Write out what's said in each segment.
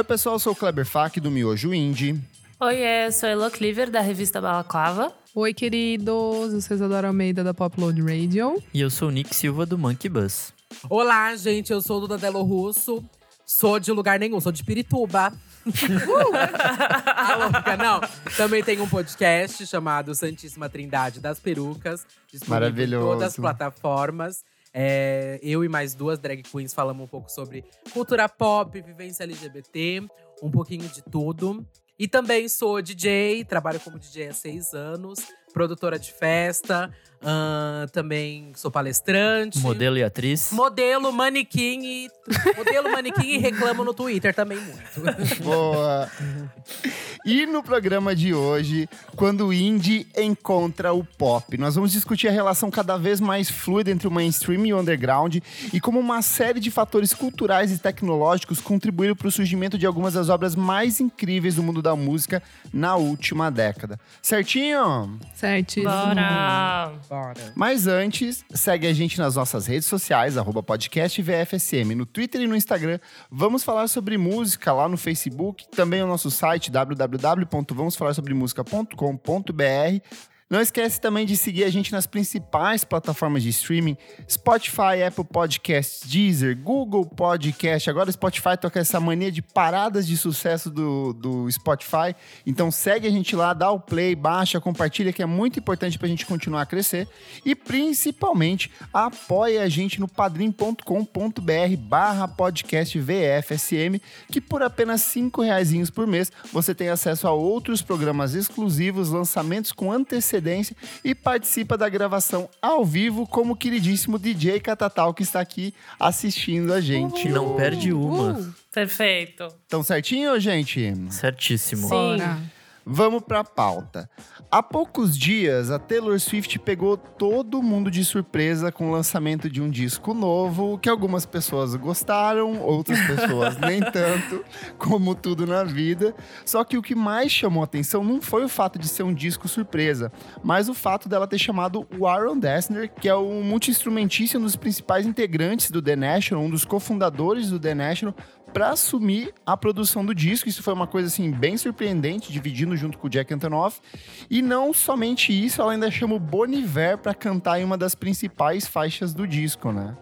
Oi, pessoal, eu sou o Kleber Fak, do Miojo Indie. Oi, eu sou a Elo Cleaver, da revista Balaclava. Oi, queridos, eu sou Isadora Almeida, da Popload Radio. E eu sou o Nick Silva, do Monkey Bus. Olá, gente, eu sou o Duda Delo Russo. Sou de lugar nenhum, sou de Pirituba. uh! louca, não. Também tem um podcast chamado Santíssima Trindade das Perucas. Maravilhoso. Em todas as plataformas. É, eu e mais duas drag queens falamos um pouco sobre cultura pop, vivência LGBT, um pouquinho de tudo. E também sou DJ, trabalho como DJ há seis anos, produtora de festa, Uh, também sou palestrante. Modelo e atriz. Modelo, manequim e. Modelo, manequim e reclamo no Twitter também muito. Boa! E no programa de hoje, quando o indie encontra o pop, nós vamos discutir a relação cada vez mais fluida entre o mainstream e o underground e como uma série de fatores culturais e tecnológicos contribuíram para o surgimento de algumas das obras mais incríveis do mundo da música na última década. Certinho? Certíssimo. Bora! Bora. Mas antes, segue a gente nas nossas redes sociais, arroba podcast VFSM, no Twitter e no Instagram. Vamos falar sobre música lá no Facebook, também o nosso site www.vamosfalarsobremusica.com.br. Não esquece também de seguir a gente nas principais plataformas de streaming: Spotify, Apple Podcasts, Deezer, Google Podcast. Agora o Spotify toca essa mania de paradas de sucesso do, do Spotify. Então segue a gente lá, dá o play, baixa, compartilha, que é muito importante para a gente continuar a crescer. E principalmente apoia a gente no padrim.com.br barra podcast VFSM, que por apenas cinco reais por mês você tem acesso a outros programas exclusivos, lançamentos com antecedência e participa da gravação ao vivo como o queridíssimo DJ Catatal que está aqui assistindo a gente. Uhul. Não perde uma. Perfeito. Tão certinho, gente? Certíssimo. Sim. Vamos para a pauta. Há poucos dias, a Taylor Swift pegou todo mundo de surpresa com o lançamento de um disco novo, que algumas pessoas gostaram, outras pessoas nem tanto, como tudo na vida. Só que o que mais chamou atenção não foi o fato de ser um disco surpresa, mas o fato dela ter chamado o Aaron Dessner, que é o multi-instrumentista, um dos principais integrantes do The National, um dos cofundadores do The National, para assumir a produção do disco. Isso foi uma coisa assim bem surpreendente, dividindo junto com o Jack Antonoff. E não somente isso, ela ainda chama o Boniver para cantar em uma das principais faixas do disco, né?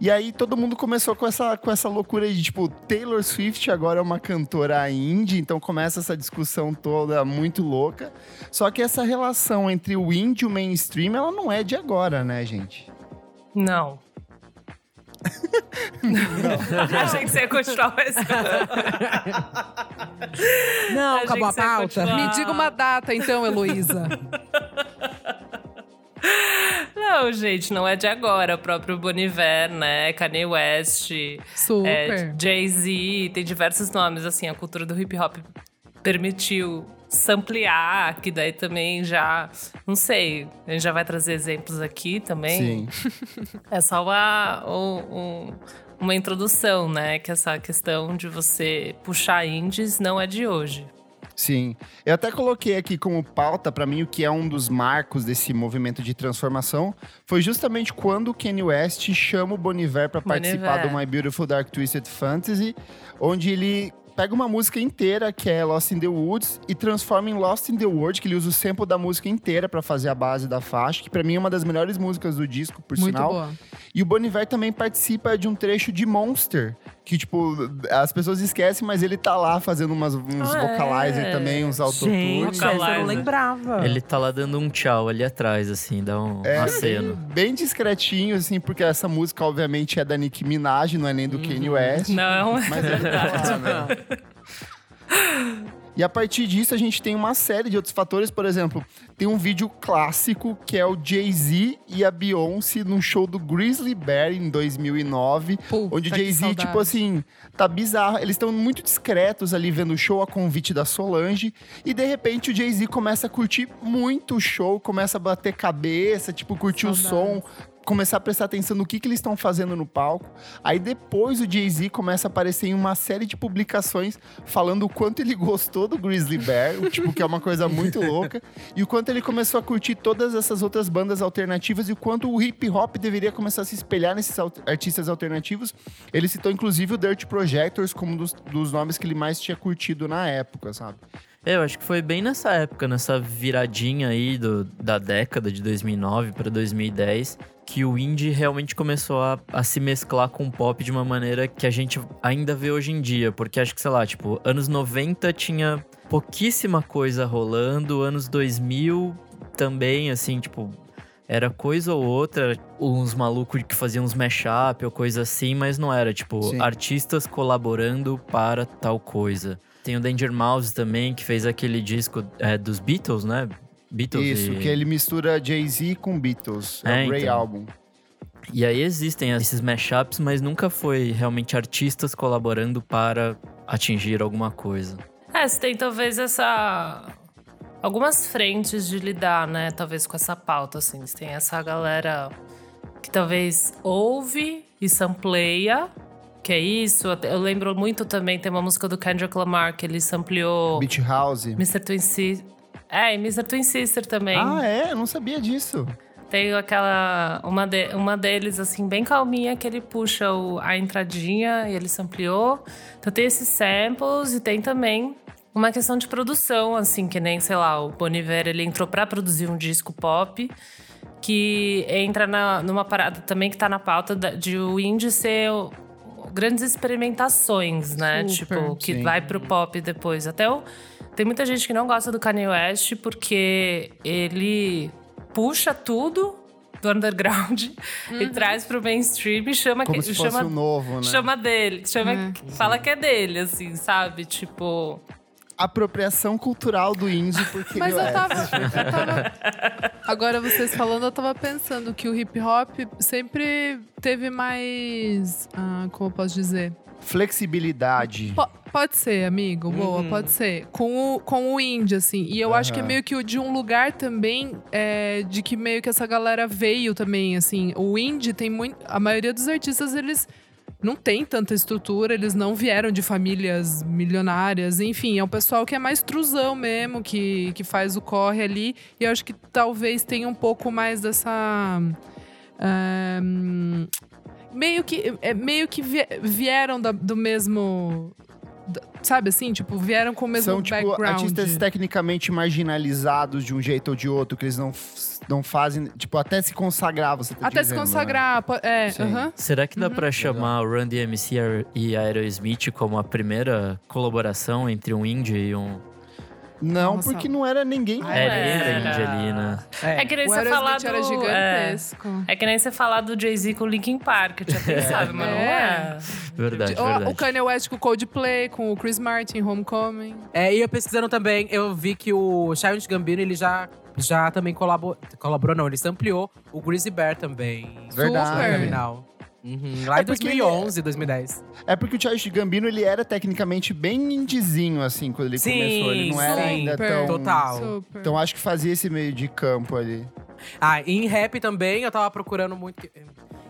E aí todo mundo começou com essa, com essa loucura de tipo, Taylor Swift agora é uma cantora indie, então começa essa discussão toda muito louca. Só que essa relação entre o indie e o mainstream, ela não é de agora, né, gente? Não. Não. Achei que você ia continuar mais. Não, Achei acabou a pauta. Me diga uma data, então, Heloísa. Não, gente, não é de agora. O próprio Boniver, né? Kanye West, Super. é, Jay-Z, tem diversos nomes, assim. A cultura do hip hop permitiu samplear, que daí também já, não sei, a gente já vai trazer exemplos aqui também. Sim. É só uma, um- um- uma introdução, né? Que essa questão de você puxar indies não é de hoje. Sim. Eu até coloquei aqui como pauta, para mim, o que é um dos marcos desse movimento de transformação foi justamente quando o Kanye West chama o Boniver para participar do My Beautiful Dark Twisted Fantasy, onde ele pega uma música inteira, que é Lost in the Woods, e transforma em Lost in the World, que ele usa o sample da música inteira para fazer a base da faixa, que para mim é uma das melhores músicas do disco, por Muito sinal. boa. E o Boniver também participa de um trecho de Monster, que, tipo, as pessoas esquecem, mas ele tá lá fazendo umas, uns Ah, vocalizer é? também, uns autotunes. Gente, eu não lembrava. Ele tá lá dando um tchau ali atrás, assim, dá um É, aceno. Bem discretinho, assim, porque essa música, obviamente, é da Nicki Minaj, não é nem do Kanye West. Não, Mas ele tá lá, né? E a partir disso, a gente tem uma série de outros fatores. Por exemplo, tem um vídeo clássico que é o Jay-Z e a Beyoncé num show do Grizzly Bear em 2009. Puta, onde o Jay-Z, tipo assim, tá bizarro. Eles estão muito discretos ali vendo o show a convite da Solange. E de repente o Jay-Z começa a curtir muito o show, começa a bater cabeça, tipo, curtir o som. Começar a prestar atenção no que, que eles estão fazendo no palco. Aí depois o Jay-Z começa a aparecer em uma série de publicações falando o quanto ele gostou do Grizzly Bear, tipo que é uma coisa muito louca, e o quanto ele começou a curtir todas essas outras bandas alternativas e o quanto o hip hop deveria começar a se espelhar nesses artistas alternativos. Ele citou inclusive o Dirt Projectors como um dos, dos nomes que ele mais tinha curtido na época, sabe? Eu acho que foi bem nessa época, nessa viradinha aí do, da década de 2009 para 2010, que o indie realmente começou a, a se mesclar com o pop de uma maneira que a gente ainda vê hoje em dia. Porque acho que, sei lá, tipo, anos 90 tinha pouquíssima coisa rolando, anos 2000 também, assim, tipo, era coisa ou outra, uns malucos que faziam uns mashup ou coisa assim, mas não era, tipo, Sim. artistas colaborando para tal coisa. Tem o Danger Mouse também, que fez aquele disco é, dos Beatles, né? Beatles Isso, e... que ele mistura Jay-Z com Beatles. É, É, o Grey então. Album. E aí existem esses mashups, mas nunca foi realmente artistas colaborando para atingir alguma coisa. É, você tem talvez essa. Algumas frentes de lidar, né? Talvez com essa pauta, assim. Você tem essa galera que talvez ouve e sampleia, que é isso. Eu lembro muito também, tem uma música do Kendrick Lamar que ele sampleou Beach House. Mr. Twin. É, e Mr. Twin Sister também. Ah, é? Eu não sabia disso. Tem aquela. Uma, de, uma deles, assim, bem calminha, que ele puxa o- a entradinha e ele sampleou. Então tem esses samples e tem também uma questão de produção, assim, que nem, sei lá, o Boniver ele entrou pra produzir um disco pop. Que entra na- numa parada também que tá na pauta de o indie ser grandes experimentações, né? Super, tipo, que sim. vai pro pop depois. Até o, tem muita gente que não gosta do Kanye West porque ele puxa tudo do underground e traz pro mainstream e chama Como que, se fosse chama, o novo, né? chama dele, chama, É. fala que é dele, assim, sabe? Tipo, Apropriação cultural do indie, porque Mas ele eu é. tava, eu tava- Agora vocês falando, eu tava pensando que o hip hop sempre teve mais. ah, como eu posso dizer? Flexibilidade. Po- pode ser, amigo, boa, Uhum. pode ser. Com o, com o indie, assim. E eu acho que é meio que o de um lugar também é, de que meio que essa galera veio também, assim. O indie tem muito. A maioria dos artistas, eles não tem tanta estrutura, eles não vieram de famílias milionárias, enfim, é um pessoal que é mais truzão mesmo, que, que faz o corre ali. E eu acho que talvez tenha um pouco mais dessa. hum, meio que, é, meio que vie- vieram da- do mesmo. Sabe assim? Tipo, vieram com o mesmo São, tipo, background. artistas tecnicamente marginalizados de um jeito ou de outro, que eles não, não fazem, tipo, até se consagrar, você tá Até se dizendo, né? consagrar. po- É, Sim. aham. Será que dá Uhum. pra chamar o Run DMC e Aerosmith como a primeira colaboração entre um indie e um... Não, Nossa. porque não era ninguém. Ah, É, era. era indie ali, né? é, que nem O você falar do... era é, gigantesco. é que nem você falar do Jay-Z com o Linkin Park, eu tinha pensado, mas não é. Verdade, O- verdade. O Kanye West com o Coldplay, com o Chris Martin, Homecoming. É, e eu pesquisando também, eu vi que o Childish Gambino, ele já, já também colaborou, colaborou, não, ele ampliou o Grizzly Bear também. Verdade. Terminal. Uhum, lá É em porque 2011, 2010. É porque o Childish Gambino, ele era tecnicamente bem indizinho, assim, quando ele Sim, começou. Ele não era ainda Super. tão... Total. Super. Então acho que fazia esse meio de campo ali. Ah, e em rap também, eu tava procurando muito.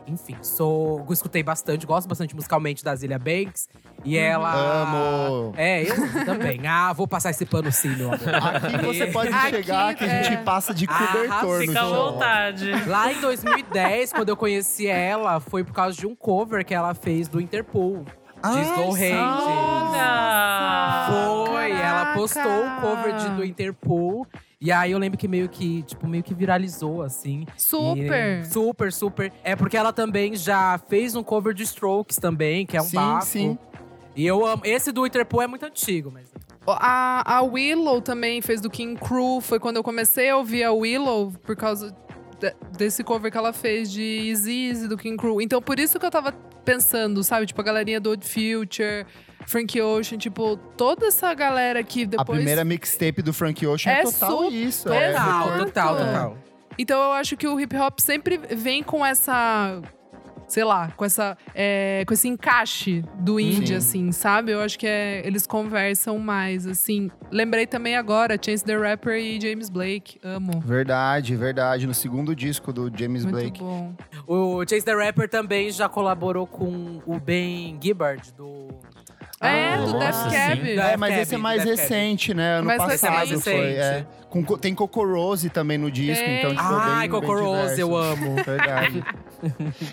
Enfim, sou. Escutei bastante, gosto bastante musicalmente da Zilia Banks. E ela. Amo. É, eu também. Ah, vou passar esse pano sim, meu amor. Aqui você pode Aqui, chegar que a gente é. passa de Ah, cobertor no Fica à show. vontade. Lá em 2010, quando eu conheci ela, foi por causa de um cover que ela fez do Interpol. De Slow Hand. Olha! Foi, ela postou o cover de, do Interpol. E aí eu lembro que meio que, tipo, meio que viralizou, assim. Super. E- super, super. É porque ela também já fez um cover de Strokes também, que é um Sim, bafo. sim. E eu amo. Esse do Interpol é muito antigo, mas. A, a Willow também fez do King Crew. Foi quando eu comecei a ouvir a Willow, por causa de- desse cover que ela fez de Easy Easy do King Crew. Então, por isso que eu tava pensando, sabe? Tipo, a galerinha do Old Future, Frank Ocean. Tipo, toda essa galera que A depois… primeira mixtape do Frank Ocean é, É total isso. é Total, recorte- total, É. total. Então, eu acho que o hip hop sempre vem com essa… sei lá, com essa é, com esse encaixe do indie, Sim. assim, sabe? Eu acho que é, eles conversam mais, assim. Lembrei também agora, Chance the Rapper e James Blake. Amo. Verdade, verdade. No segundo disco do James Muito Blake. bom. O Chase the Rapper também já colaborou com o Ben Gibbard, do. É, do nossa, Death. Cab. É, mas Cab, esse é mais Death Cab. recente, né? Ano Mais passado recente. foi. É. Com co- tem Coco Rose também no disco, Tem. então tipo, é Ai, bem, Coco bem Rose, eu amo. Verdade.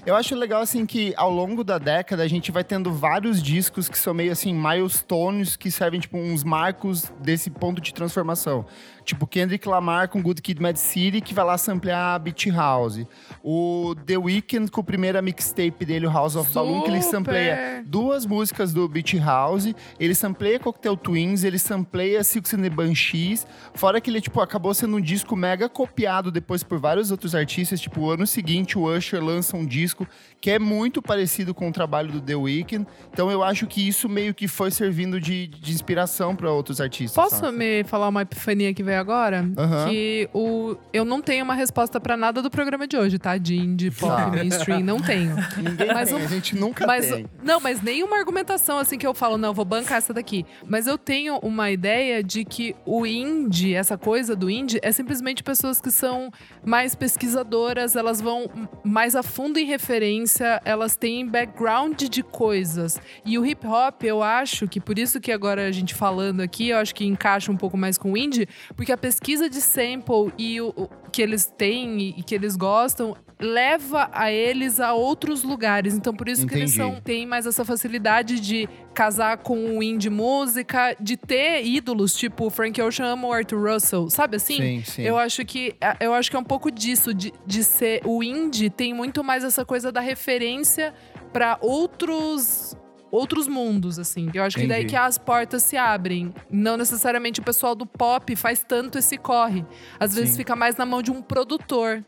eu acho legal, assim, que ao longo da década a gente vai tendo vários discos que são meio assim, milestones, que servem, tipo, uns marcos desse ponto de transformação. Tipo, Kendrick Lamar com Good Kid Mad City, que vai lá samplear a Beat House. O The Weeknd com a primeira mixtape dele, o House of Balloon, que ele Super! sampleia duas músicas do Beat House. Ele sampleia Cocktail Twins, ele sampleia Silks and the Banshees. Fora que ele, tipo, acabou sendo um disco mega copiado depois por vários outros artistas. Tipo, o ano seguinte, o Usher lança um disco que é muito parecido com o trabalho do The Weeknd. Então eu acho que isso meio que foi servindo de, de inspiração para outros artistas. Posso sabe? me falar uma epifania que veio agora? Aham. Que o, eu não tenho uma resposta pra nada do programa de hoje, tá? De indie, pop, Tá. mainstream, não tenho. Ninguém Mas tem, o- a gente nunca Mas, tem. não, mas nenhuma argumentação assim que eu falo, não, vou bancar essa daqui. Mas eu tenho uma ideia de que o indie, essa coisa do indie, é simplesmente pessoas que são mais pesquisadoras, elas vão mais a fundo em referência, elas têm background de coisas. E o hip hop, eu acho que por isso que agora a gente falando aqui, eu acho que encaixa um pouco mais com o indie, porque a pesquisa de sample e o, o que eles têm e, e que eles gostam leva a eles a outros lugares. Então, por isso que eles Entendi. são, têm mais essa facilidade de casar com o indie música, de ter ídolos, tipo Frank Ocean ou Arthur Russell, sabe assim? Sim, sim. Eu acho que eu acho que é um pouco disso, de, de ser o indie tem muito mais essa coisa da referência para outros outros mundos assim. Eu acho que daí Entendi. que as portas se abrem. Não necessariamente o pessoal do pop faz tanto esse corre. Às vezes Sim. fica mais na mão de um produtor.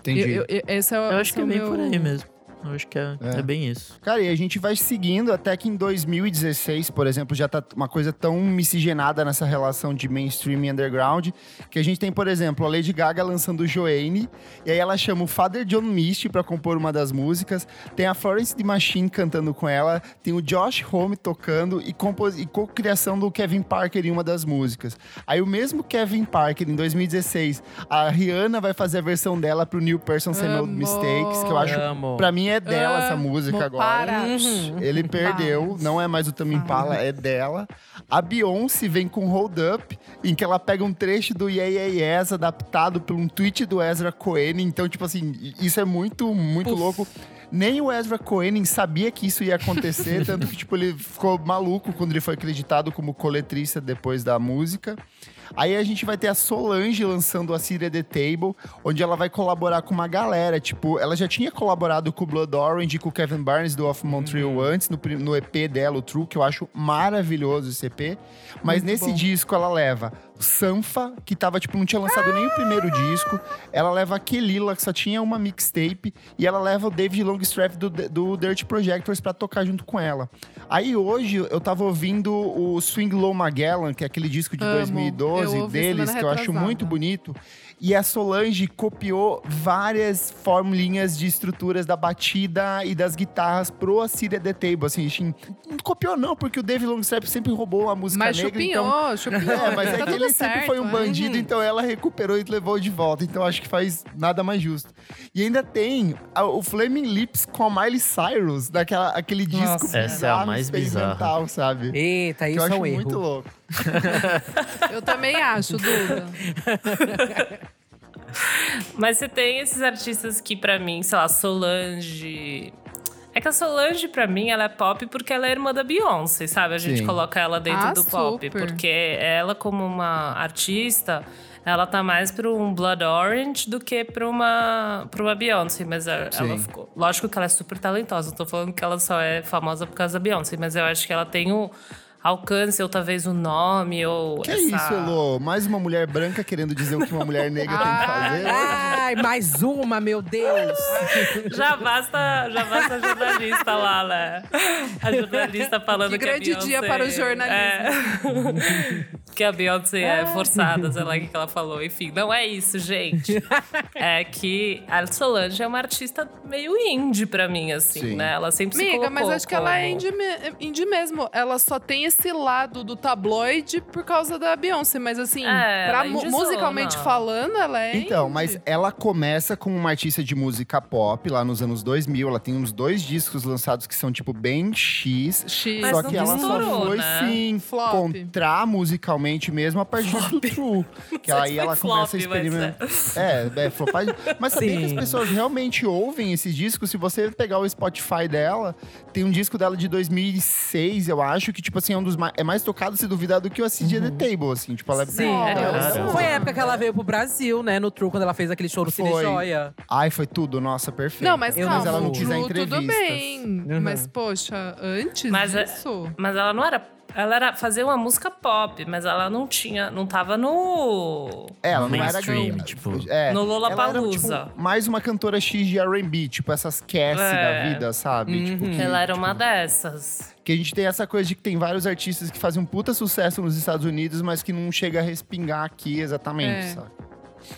Entendi. Eu, eu- esse é, o- Eu acho esse que é o bem meu- por aí mesmo. Eu acho que é, É. é bem isso. Cara, e a gente vai seguindo até que em 2016, por exemplo, já tá uma coisa tão miscigenada nessa relação de mainstream e underground, que a gente tem, por exemplo, a Lady Gaga lançando Joanne, e aí ela chama o Father John Misty pra compor uma das músicas, tem a Florence The Machine cantando com ela, tem o Josh Homme tocando e, compos- e co-criação do Kevin Parker em uma das músicas. Aí o mesmo Kevin Parker, em 2016, a Rihanna vai fazer a versão dela pro New Person Say No. Mistakes, que eu acho, pra mim é dela essa Amo. música agora. Para. Ele perdeu, não é mais o Tame Impala, é dela. A Beyoncé vem com Hold Up, em que ela pega um trecho do Yeah Yeah Yes adaptado por um tweet do Ezra Cohen. Então, tipo assim, isso é muito, muito Puf. louco. Nem o Ezra Cohen sabia que isso ia acontecer, tanto que, tipo, ele ficou maluco quando ele foi acreditado como coletrista depois da música. Aí a gente vai ter a Solange lançando a Syria The Table, onde ela vai colaborar com uma galera. Tipo, ela já tinha colaborado com o Blood Orange e com o Kevin Barnes do Off Montreal antes, no, no EP dela, o True, que eu acho maravilhoso esse EP. Mas Muito nesse bom. disco ela leva Sanfa, que tava, tipo, não tinha lançado nem o primeiro disco. Ela leva a Kelila, que só tinha uma mixtape. E ela leva o David Longstreth do, do Dirt Projectors pra tocar junto com ela. Aí hoje eu tava ouvindo o Swing Low Magellan, que é aquele disco de Amo. 2012 Eu ouvi deles, que eu acho muito bonito. E a Solange copiou várias formulinhas de estruturas da batida e das guitarras pro Assyria The Table. Assim, assim, não copiou não, porque o David Longstreth sempre roubou a música Mas negra. chupinhou, então... chupinhou. É, mas é tá que tudo ele sempre certo, foi um é. bandido, Uhum. então ela recuperou e levou de volta. Então acho que faz nada mais justo. E ainda tem a- o Flaming Lips com a Miley Cyrus, daquela, aquele disco Nossa, essa é a mais experimental, sabe? Eita, que isso eu é acho um erro. muito louco. Eu também acho, Duda. Mas você tem esses artistas que, pra mim, sei lá, Solange. É que a Solange, pra mim, ela é pop porque ela é irmã da Beyoncé, sabe? A gente Sim. coloca ela dentro Ah, do pop. super. Porque ela, como uma artista, ela tá mais pra um Blood Orange do que pra uma, pra uma Beyoncé. Mas a- ela ficou. Lógico que ela é super talentosa. Não tô falando que ela só é famosa por causa da Beyoncé, mas eu acho que ela tem o alcance, ou talvez o nome, ou. Que essa... isso, Elô? Mais uma mulher branca querendo dizer o que uma mulher negra tem que fazer? Ai, mais uma, meu Deus! Já basta, já basta a jornalista lá, né? A jornalista falando Que que, grande a Beyoncé- dia para o jornalismo. É. que a Beyoncé é forçada, sei lá o que ela falou. Enfim, não é isso, gente. é que a Solange é uma artista meio indie pra mim, assim, Sim. né? Ela sempre Amiga, se colocou mas acho que ela é indie, indie mesmo. Ela só tem esse lado do tabloide por causa da Beyoncé. Mas assim, É, pra é musicalmente falando, ela é Então, indie. mas ela começa como uma artista de música pop lá nos anos 2000. Ela tem uns dois discos lançados que são, tipo, bem X. X. Mas só não que ela só estourou, foi, né? sim, Flop. encontrar musicalmente mesmo a partir do True. Que aí ela começa a flop, mas experimentar. É, é, flopagem. Mas sabia que as Sim. pessoas realmente ouvem esses discos? Se você pegar o Spotify dela, tem um disco dela de 2006, eu acho, que, tipo assim, é um dos mais, é mais tocado, se duvidar, do que o Acid The Table, assim. Tipo, ela é Sim. Sério? Foi a época que ela veio pro Brasil, né? No True, quando ela fez aquele show no Cine. Joia. Ai, foi tudo, nossa, perfeito. Não, mas calma, não ela não quis dar True, tudo bem. Uhum. Mas, poxa, antes Mas é- disso… Mas ela não era. Ela era fazer uma música pop, mas ela não tinha. Não tava no. É, ela No não era mainstream, gran- tipo. é, No ela era, Lollapalooza. tipo, mais uma cantora X de R&B, tipo essas Cassie É. da vida, sabe? Tipo, Uhum. que, Ela era uma dessas. que a gente tem essa coisa de que tem vários artistas que fazem um puta sucesso nos Estados Unidos, mas que não chega a respingar aqui exatamente, É. sabe?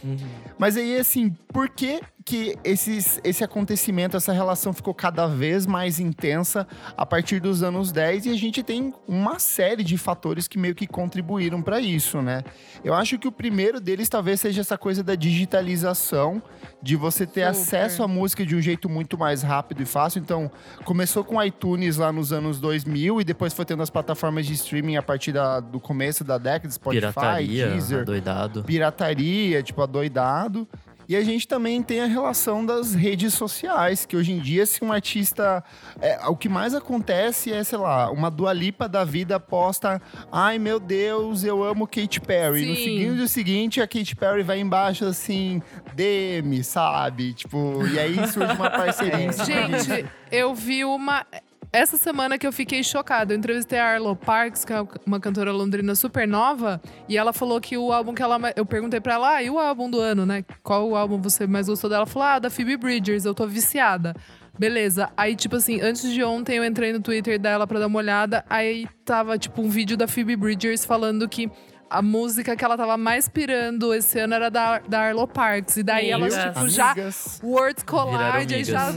Uhum. Mas aí, assim, por que que esses, esse acontecimento, essa relação ficou cada vez mais intensa a partir dos anos 10 e a gente tem uma série de fatores que meio que contribuíram para isso, né? Eu acho que o primeiro deles talvez seja essa coisa da digitalização, de você ter Super. acesso à música de um jeito muito mais rápido e fácil. Então, começou com iTunes lá nos anos 2000 e depois foi tendo as plataformas de streaming a partir da- do começo da década, Spotify, Pirataria, Deezer, doidado. pirataria, tipo, adoidado. E a gente também tem a relação das redes sociais, que hoje em dia, se um artista. é, o que mais acontece é, sei lá, uma dualipa da vida posta. Ai meu Deus, eu amo Katy Perry. No Sim. seguinte, seguinte, a Katy Perry vai embaixo assim, DM, sabe? Tipo, e aí surge uma parceria. Gente, eu vi uma. Essa semana que eu fiquei chocada, eu entrevistei a Arlo Parks, que é uma cantora londrina super nova, e ela falou que o álbum que ela. Eu perguntei pra ela, ah, e o álbum do ano, né? Qual o álbum você mais gostou dela? Ela falou, ah, da Phoebe Bridgers, eu tô viciada. Beleza. Aí, tipo assim, antes de ontem eu entrei no Twitter dela pra dar uma olhada, aí tava, tipo, um vídeo da Phoebe Bridgers falando que. A música que ela tava mais pirando esse ano era da, da Arlo Parks. E daí elas, Amigas. tipo, já Amigas. Words Collide, aí já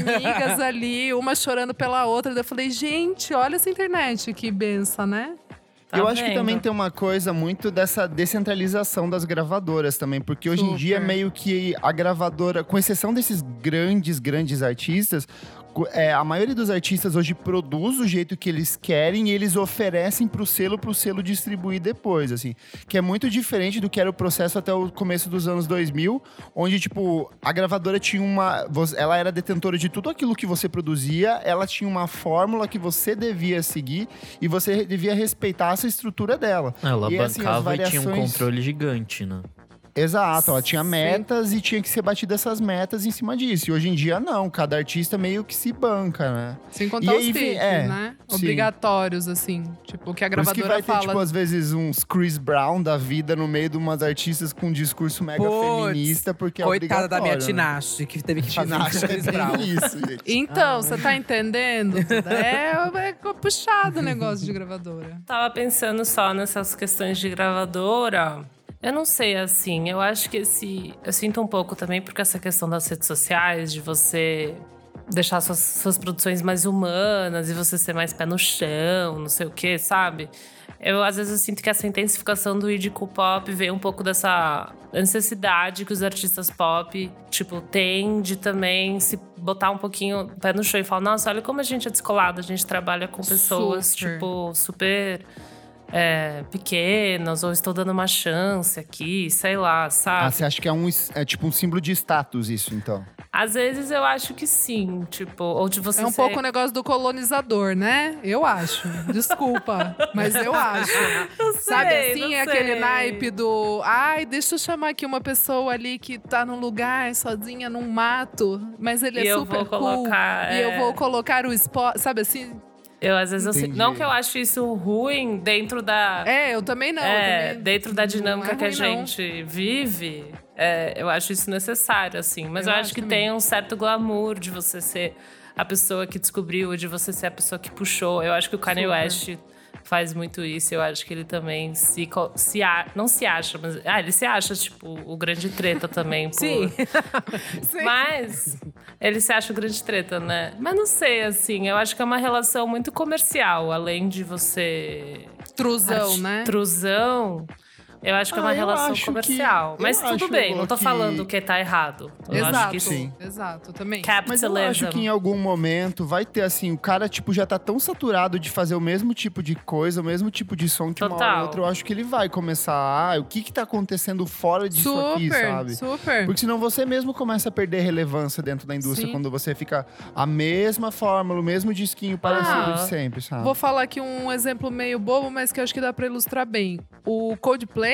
amigas. amigas ali, uma chorando pela outra. Daí eu falei, gente, olha essa internet, que benção, né? Tá eu acho que vendo? também tem uma coisa muito dessa descentralização das gravadoras também, porque hoje em dia Super. meio que a gravadora, com exceção desses grandes, grandes artistas, é, a maioria dos artistas hoje produz o jeito que eles querem e eles oferecem pro selo, pro selo distribuir depois, assim. Que é muito diferente do que era o processo até o começo dos anos 2000, onde, tipo, a gravadora tinha uma... Ela era detentora de tudo aquilo que você produzia, ela tinha uma fórmula que você devia seguir e você devia respeitar essa estrutura dela. Ela E, assim, as bancava e tinha um variações- controle gigante, né? Exato, ela tinha Sim. metas e tinha que ser batida essas metas em cima disso. E hoje em dia, não. Cada artista meio que se banca, né? Sem contar E os aí, feats, é, né? sim. Obrigatórios, assim. Tipo, o que a Por isso gravadora que vai ter, fala. tipo, às vezes uns Chris Brown da vida no meio de umas artistas com um discurso mega Puts, feminista, porque é Coitada da minha obrigatório, né? Tinashe, que teve que fazer Tinashe é Chris Brown. isso, gente. Então, você tá entendendo? é, é puxado o negócio de gravadora. Tava pensando só nessas questões de gravadora. Eu não sei, assim, eu acho que esse. Eu sinto um pouco também, porque essa questão das redes sociais, de você deixar suas, suas produções mais humanas e você ser mais pé no chão, não sei o quê, sabe? Eu, às vezes, eu sinto que essa intensificação do indie com o pop veio um pouco dessa necessidade que os artistas pop, tipo, têm de também se botar um pouquinho pé no chão e falar, nossa, olha como a gente é descolado, a gente trabalha com pessoas, Super. tipo, super é, pequenas, ou estou dando uma chance aqui, sei lá, Ah, sabe? você acha que é, um, é tipo um símbolo de status isso, então? Às vezes eu acho que sim, tipo, ou de você É um ser- pouco o negócio do colonizador, né? Eu acho. Desculpa, mas eu acho. Sabe sei, assim, não é aquele naipe do. Ai, deixa eu chamar aqui uma pessoa ali que tá num lugar sozinha num mato, mas ele E é eu super vou cool. colocar, E eu é. vou colocar o spot. Sabe assim? Eu, às vezes, eu não que eu acho isso ruim dentro da. É, eu também não. eu é, também- dentro da não dinâmica é que a ruim, não. gente vive, é, eu acho isso necessário, assim. Mas eu, Eu acho, acho que também. tem um certo glamour de você ser a pessoa que descobriu, de você ser a pessoa que puxou. Eu acho que o Kanye Super. West faz muito isso. Eu acho que ele também se, se a, não se acha, mas ah, ele se acha tipo o grande treta também. Por, Sim. Mas ele se acha o grande treta, né? Mas não sei, assim, eu acho que é uma relação muito comercial, além de você. Trusão, né? Trusão. Eu acho que é uma Ah, relação acho comercial. que- Mas tudo acho bem, não tô que- falando que tá errado. Eu acho Exato. que sim. Exato, também. Mas eu acho que em algum momento vai ter assim, o cara tipo já tá tão saturado de fazer o mesmo tipo de coisa, o mesmo tipo de som que uma hora ou Total. outra, eu acho que ele vai começar, ah, o que que tá acontecendo fora disso aqui, super, sabe? super. Porque senão você mesmo começa a perder relevância dentro da indústria Sim. quando você fica a mesma fórmula, o mesmo disquinho parecido de sempre, sabe? Vou falar aqui um exemplo meio bobo, mas que eu acho que dá pra ilustrar bem. O Coldplay,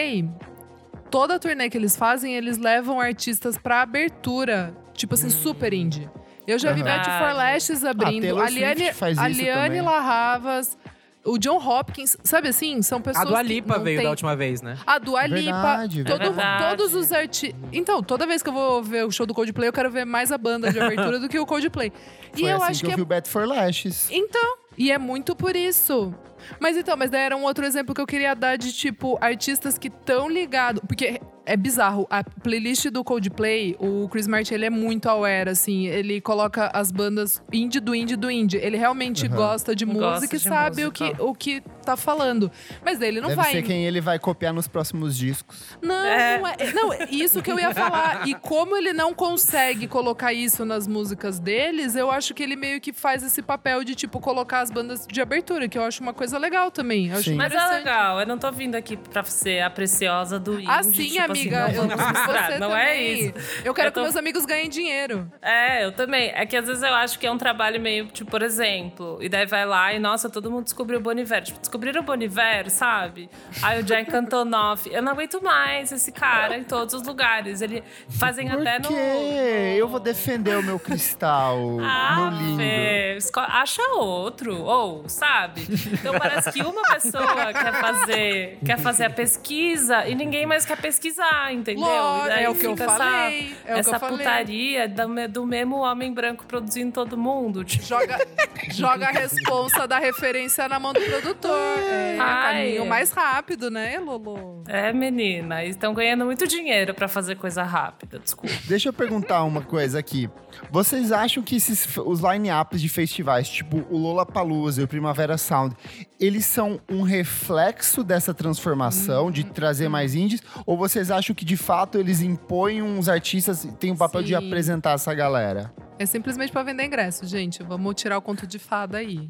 toda a turnê que eles fazem, eles levam artistas pra abertura, tipo assim, super indie. Eu já vi Aham. Betty For Lashes abrindo, Taylor a Liane, Swift faz a isso Liane também. Larravas, o John Hopkins, sabe assim? São pessoas A Dua que Lipa não veio tem- da última vez, né? A Dua Lipa, Verdade, todo- verdade. todos os artistas. Então, toda vez que eu vou ver o show do Coldplay, eu quero ver mais a banda de abertura do que o Coldplay. E Foi eu assim acho que eu é vi o Bet for Lashes. então, e é muito por isso. Mas então, mas daí era um outro exemplo que eu queria dar de, tipo, artistas que estão ligados. Porque é bizarro. A playlist do Coldplay, o Chris Martin, ele é muito aware, assim. Ele coloca as bandas indie do indie do indie. Ele realmente Uhum. gosta de Gosta música e sabe o música. que, o que tá falando. Mas ele não Deve vai. ser quem ele vai copiar nos próximos discos. Não, É. não é. Não, isso que eu ia falar. E como ele não consegue colocar isso nas músicas deles, eu acho que ele meio que faz esse papel de, tipo, colocar as bandas de abertura, que eu acho uma coisa legal também. Eu acho Sim. Mas é legal, eu não tô vindo aqui pra ser a preciosa do indie. Ah, sim, tipo amiga. Assim, eu não, vamos misturar. você não é isso. Eu quero Eu que tô- meus amigos ganhem dinheiro. É, eu também. É que às vezes eu acho que é um trabalho meio, tipo, por exemplo, e daí vai lá e, nossa, todo mundo descobriu o Boniver. Tipo, descobriram o Boniver, sabe? Aí o Jack Antonoff. Eu não aguento mais esse cara em todos os lugares. Ele fazem Por até no. quê? Eu vou defender o meu cristal, Ah, meu lindo. Fê, acha outro, ou, sabe? Então parece que uma pessoa quer fazer, quer fazer a pesquisa e ninguém mais quer pesquisar, entendeu? Lógico, E daí é o que eu essa- falei, é o que essa eu falei. putaria do, me- do mesmo homem branco produzindo todo mundo. Tipo, Joga, joga a responsa da referência na mão do produtor. É o Ai. caminho mais rápido, né, Lolo? é, menina, estão ganhando muito dinheiro pra fazer coisa rápida, desculpa. Deixa eu perguntar uma coisa aqui. Vocês acham que esses, os line-ups de festivais, tipo o Lollapalooza e o Primavera Sound, eles são um reflexo dessa transformação, de trazer mais indies? Ou vocês acham que, de fato, eles impõem uns artistas e têm o papel de Sim. apresentar essa galera? É simplesmente pra vender ingresso, gente. Vamos tirar o conto de fada aí.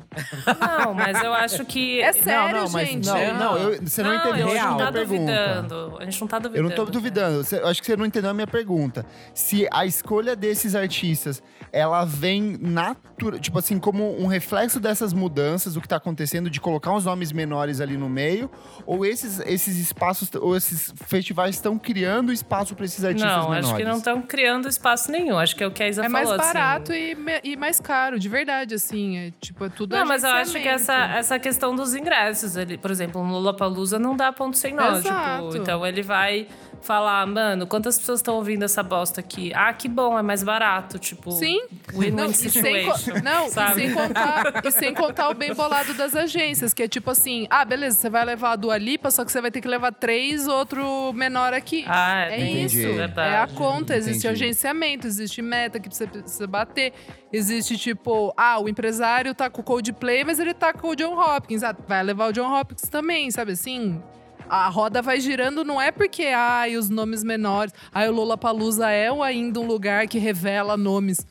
Não, mas eu acho que. É sério, não, não, mas gente. não, não, eu- você não, entendeu a a gente não minha tá pergunta. duvidando. A gente não tá Eu duvidando. não tô duvidando. Eu acho que você não entendeu a minha pergunta. Se a escolha desses artistas, ela vem natural, tipo assim, como um reflexo dessas mudanças, do que tá acontecendo, de colocar uns nomes menores ali no meio, ou esses, esses espaços, ou esses festivais estão criando espaço para esses artistas Não, menores? acho que não estão criando espaço nenhum. Acho que é o que a Isa É mais falou. assim. barato e, me- e mais caro, de verdade, assim. É, tipo, é tudo Não, mas eu acho que essa, essa questão dos ingressos, ele, por exemplo, no Lollapalooza não dá ponto sem nó. Tipo, então ele vai falar, mano, quantas pessoas estão ouvindo essa bosta aqui? Ah, que bom, é mais barato. Tipo, Sim. win-win Não, e sem, situation. não, e sabe? sem contar, e sem contar o bem bolado das agências, que é tipo assim, ah, beleza, você vai levar a Dua Lipa, só que você vai ter que levar três outro menor aqui. Ah, É Entendi. isso. Verdade. É a conta, existe Entendi. agenciamento, existe meta que você precisa bater. Existe, tipo, ah, o empresário tá com o Coldplay, mas ele tá com o John Hopkins. Ah, vai levar o John Hopkins também, sabe assim? A roda vai girando, não é porque, ai, os nomes menores. Ai, o Lollapalooza é ou ainda um lugar que revela nomes.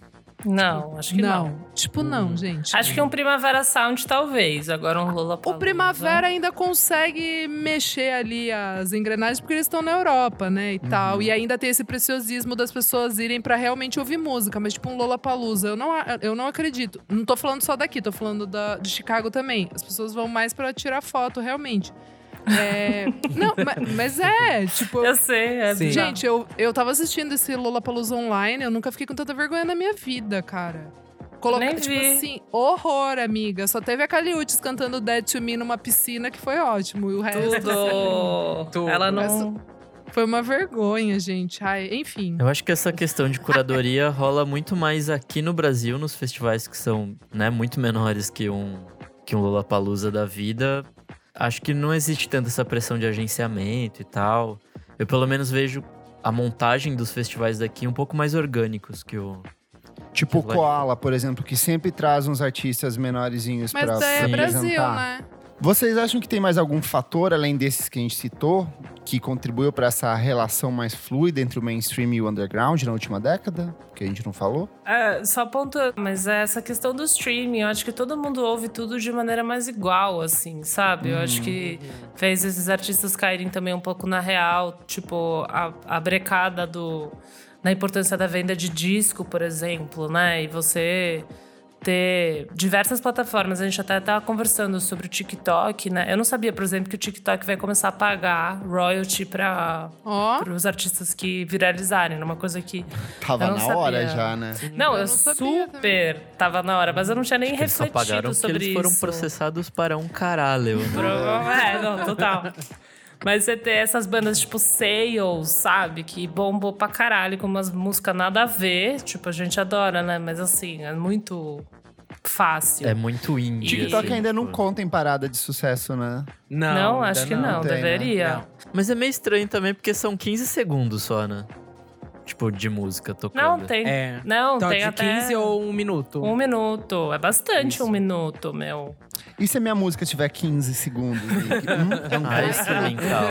Não, acho que não. Tipo, não, gente. Acho que um Primavera Sound, talvez. Agora um Lollapalooza. O Primavera ainda consegue mexer ali as engrenagens porque eles estão na Europa, né, e tal. E ainda tem esse preciosismo das pessoas irem pra realmente ouvir música. Mas tipo um Lollapalooza, eu não, eu não acredito. Não tô falando só daqui, tô falando da, de Chicago também. As pessoas vão mais pra tirar foto, realmente. É, não, ma- mas é, tipo... Eu sei, é Sim. Gente, eu, eu tava assistindo esse Lollapalooza online, eu nunca fiquei com tanta vergonha na minha vida, cara. Colocar, Nem tipo vi. assim, horror, amiga. Só teve a Caliutes cantando Dead to Me numa piscina, que foi ótimo. E o resto assim, Tudo. Tudo. Ela não. foi uma vergonha, gente. Ai, enfim. Eu acho que essa questão de curadoria rola muito mais aqui no Brasil, nos festivais que são né, muito menores que um, que um Lollapalooza da vida. Acho que não existe tanta essa pressão de agenciamento e tal. Eu pelo menos vejo a montagem dos festivais daqui um pouco mais orgânicos que o. Tipo o Koala, por exemplo, que sempre traz uns artistas menorzinhos Mas pra daí é se Brasil, apresentar. né? Vocês acham que tem mais algum fator, além desses que a gente citou, que contribuiu para essa relação mais fluida entre o mainstream e o underground na última década? Que a gente não falou? É, só pontuando, mas é essa questão do streaming, eu acho que todo mundo ouve tudo de maneira mais igual, assim, sabe? Eu acho que fez esses artistas caírem também um pouco na real, tipo, a, a brecada do. na importância da venda de disco, por exemplo, né? E você ter diversas plataformas. A gente até tava conversando sobre o TikTok, né? Eu não sabia, por exemplo, que o TikTok vai começar a pagar royalty para Ó, os artistas que viralizarem, uma coisa que Tava na hora sabia. já, né? não, eu, Eu não super tava na hora, mas eu não tinha nem Eles só refletido pagaram porque sobre eles foram isso. processados para um caralho. né? É, não, total. Mas você ter essas bandas tipo Sales, sabe? Que bombou pra caralho, com umas músicas nada a ver. Tipo, a gente adora, né? Mas assim, é muito fácil. É muito indie. TikTok assim, ainda não tipo. conta em parada de sucesso, né? Não, Não, acho que não, Não tem, né? deveria. Não. Mas é meio estranho também, porque são 15 segundos só, né? Tipo, de música tocando. Não, tem. É. Não, Então, tem de até 15 ou um minuto? um minuto. É bastante Isso. um minuto, meu. E se a minha música tiver 15 segundos? Nick? Hum, é um Ah, instrumental.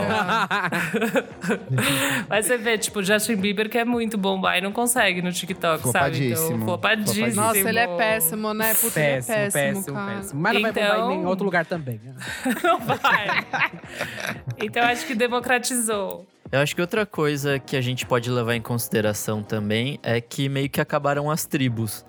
Mas você vê, tipo, o Justin Bieber que é muito bombar e não consegue no TikTok, sabe? Então, Flopadíssimo. nossa, ele é péssimo, né? Puta, ele é péssimo, péssimo, péssimo, cara. péssimo. Mas não vai bombar Então- em nenhum outro lugar também. Não vai. então acho que democratizou. Eu acho que outra coisa que a gente pode levar em consideração também é que meio que acabaram as tribos.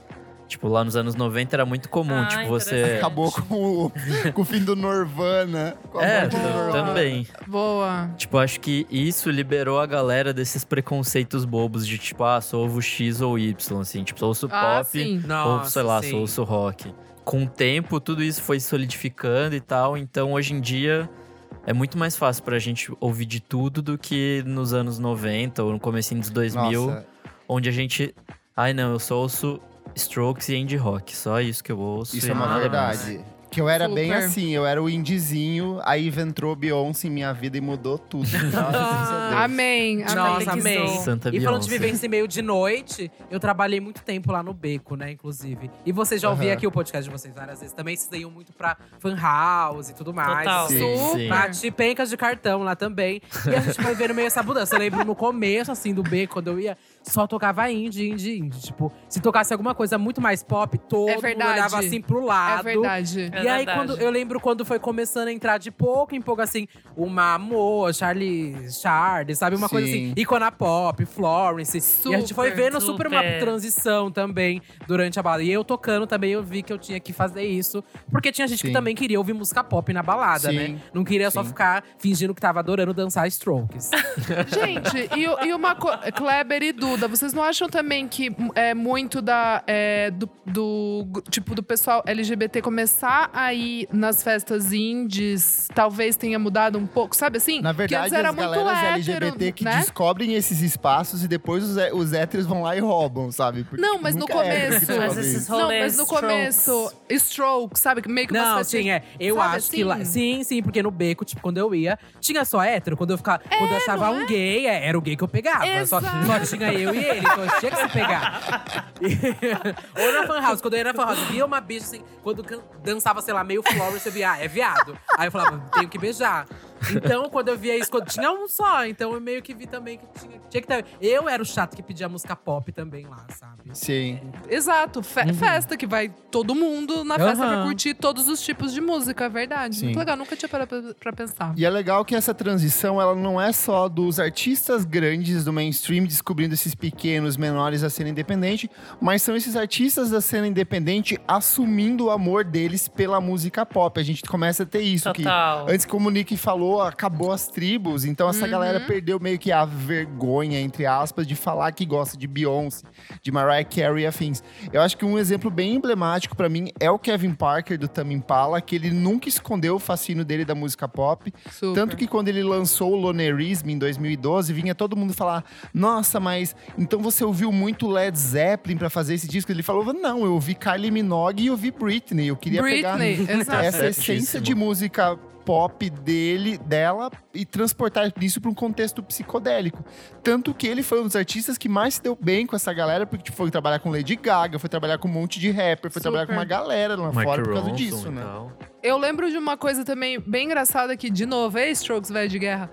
Tipo, lá nos anos 90 era muito comum, Ah, tipo, você. Acabou com o, com o fim do Nirvana. com a É, do também. Boa. Tipo, acho que isso liberou a galera desses preconceitos bobos de tipo, ah, sou ovo X ou Y, assim. Tipo, sou ouço Ah, pop sim. ou, Nossa, sei lá, sim. sou ouço rock. Com o tempo, tudo isso foi solidificando e tal. Então, hoje em dia, é muito mais fácil pra gente ouvir de tudo do que nos anos 90 ou no comecinho dos 2000, Nossa, onde a gente... Ai, não, eu só ouço Strokes e indie rock. Só isso que eu ouço. isso é uma nada mais. verdade. Que eu era bem Super. assim, eu era o indizinho, aí entrou Beyoncé em minha vida e mudou tudo. Graças a Deus. Amém. Nossa, amém. amém. Santa E falando de vivência e meio de noite, eu trabalhei muito tempo lá no Beco, né, inclusive. E vocês já ouviram aqui o podcast de vocês várias vezes também. Vocês iam muito pra fan house e tudo mais. Total. Sim. Super. Bate pencas de cartão lá também. E a gente vai vendo meio essa mudança. Eu lembro no começo, assim, do B, quando eu ia, só tocava indie, indie, indie. Tipo, se tocasse alguma coisa muito mais pop, todo É mundo olhava assim pro lado. É verdade. É e aí, verdade. quando, eu lembro quando foi começando a entrar de pouco em pouco, assim, uma Amor, Charlie Charlie, sabe? Uma coisa Sim. assim, Icona Pop, Florence. e a gente foi Super, vendo super, uma super. transição também durante a balada. E eu tocando também, eu vi que eu tinha que fazer isso. Porque tinha gente Sim. que também queria ouvir música pop na balada, Sim. né? Não queria só ficar fingindo que tava adorando dançar strokes. Gente, e, e uma coisa. Kleber e Duda, vocês não acham também que é muito da. é, do, do- Tipo, do pessoal LGBT começar a ir nas festas indies, talvez tenha mudado um pouco, sabe assim? Na verdade, era as muito galeras hétero, LGBT que né? descobrem esses espaços e depois os, os héteros vão lá e roubam, sabe? Porque Não, mas no é começo- Mas esses Não, rolês mas no strokes. começo, stroke, sabe? que Meio que umas Não, festas- sim, é. Eu sabe acho que lá. assim? Sim, sim, porque no beco, tipo, quando eu ia, tinha só hétero. Quando eu ficava. quando eu achava não um gay, é, era o gay que eu pegava. Só, Exato. só tinha eu e ele, então tinha que se pegar. Ou na fan house, quando eu ia na fan house, via uma bicha assim, quando dançava, sei lá, meio Florence, eu via, ah, é viado. Aí eu falava, tenho que beijar. Então, quando eu via isso, quando tinha um só, então eu meio que vi também que tinha, tinha que ter. Eu era o chato que pedia música pop também lá, sabe? Sim. Exato, fe- festa que vai todo mundo na festa pra curtir todos os tipos de música, é verdade. Sim. Muito legal, nunca tinha parado pra, pra pensar. E é legal que essa transição, ela não é só dos artistas grandes do mainstream descobrindo esses pequenos, menores da cena independente, mas são esses artistas da cena independente assumindo o amor deles pela música pop. A gente começa a ter isso. Que Total. antes, como o Nick falou, acabou as tribos, então essa galera perdeu meio que a vergonha, entre aspas, de falar que gosta de Beyoncé, de Mariah Carey e afins. Eu acho que um exemplo bem emblemático pra mim é o Kevin Parker do Tame Impala, que ele nunca escondeu o fascínio dele da música pop. Super. Tanto que quando ele lançou o Lonerism em 2012, vinha todo mundo falar: Nossa, mas então você ouviu muito Led Zeppelin pra fazer esse disco? Ele falou: Não, eu ouvi Kylie Minogue e eu ouvi Britney. Eu queria Britney, pegar exato. essa essência de música pop dele, dela e transportar isso para um contexto psicodélico. Tanto que ele foi um dos artistas que mais se deu bem com essa galera, porque tipo, foi trabalhar com Lady Gaga, foi trabalhar com um monte de rapper, foi Super. trabalhar com uma galera lá Mike fora por causa Ronson disso, né? Eu lembro de uma coisa também bem engraçada que, de novo, é Strokes, velho de guerra.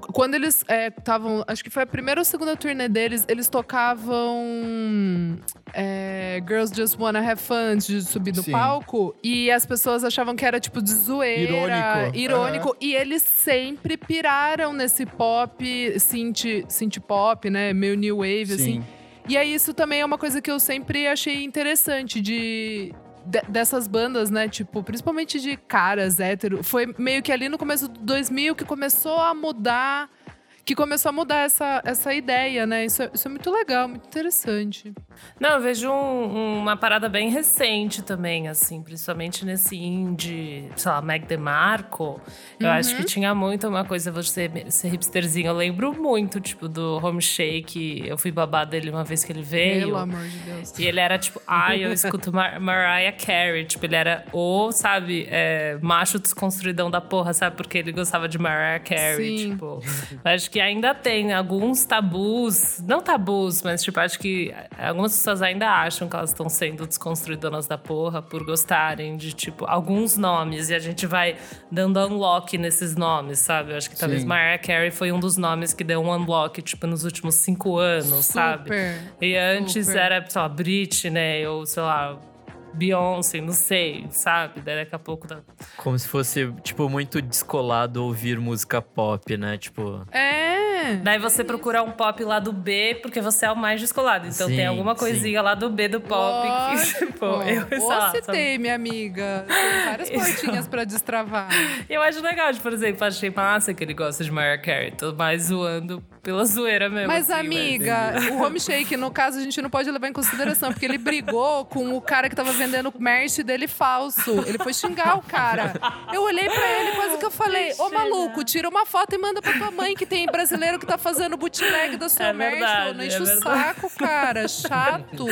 Quando eles estavam. acho que foi a primeira ou segunda turnê deles, eles tocavam. é, Girls Just Wanna Have Fun de subir no Sim. palco. E as pessoas achavam que era tipo de zoeira. Irônico. irônico. E eles sempre piraram nesse pop, synth, synth pop, né? Meio new wave, assim. Sim. E aí, isso também é uma coisa que eu sempre achei interessante de. De- dessas bandas, né? Tipo, principalmente de caras hétero. Foi meio que ali no começo do 2000 que começou a mudar. Que começou a mudar essa, essa ideia, né? Isso é, isso é muito legal, muito interessante. Não, eu vejo um- uma parada bem recente também, assim, principalmente nesse indie, sei lá, Meg DeMarco. Eu acho que tinha muito uma coisa, você ser hipsterzinho. Eu lembro muito, tipo, do Home Shake. Eu fui babá dele uma vez que ele veio. Pelo amor de Deus. E ele era tipo, ai, eu escuto Mar Mariah Carey. Tipo, ele era o, sabe, é, macho desconstruidão da porra, sabe? Porque ele gostava de Mariah Carey. Sim. Tipo, eu acho que ainda tem alguns tabus, não tabus, mas tipo, acho que algumas pessoas ainda acham que elas estão sendo desconstruidonas da porra por gostarem de, tipo, alguns nomes. E a gente vai dando unlock nesses nomes, sabe? Eu acho que talvez Sim. Mariah Carey foi um dos nomes que deu um unlock, tipo, nos últimos cinco anos, sabe? Super. E antes Super. era, sei lá, Britney ou, sei lá, Beyoncé, não sei, sabe? Daí daqui a pouco tá. Como se fosse, tipo, muito descolado ouvir música pop, né? Tipo. É. Daí você procura um pop lá do B, porque você é o mais descolado. Então Sim, tem alguma coisinha lá do B do pop que, Lógico. tipo, eu, lá, sabe? citei, minha amiga. Tem várias portinhas pra destravar. Eu acho legal, tipo, por exemplo, achei massa que ele gosta de Mariah Carey. Tô mais zoando pela zoeira mesmo. Mas, assim, amiga, o home shake, no caso, a gente não pode levar em consideração, porque ele brigou com o cara que tava vendendo merch dele falso. Ele foi xingar o cara. Eu olhei pra ele, quase que eu falei: Ô maluco, tira uma foto e manda pra tua mãe, que tem brasileiro que tá fazendo bootleg da sua É merch. verdade, não é enche o verdade. saco, cara. Chato.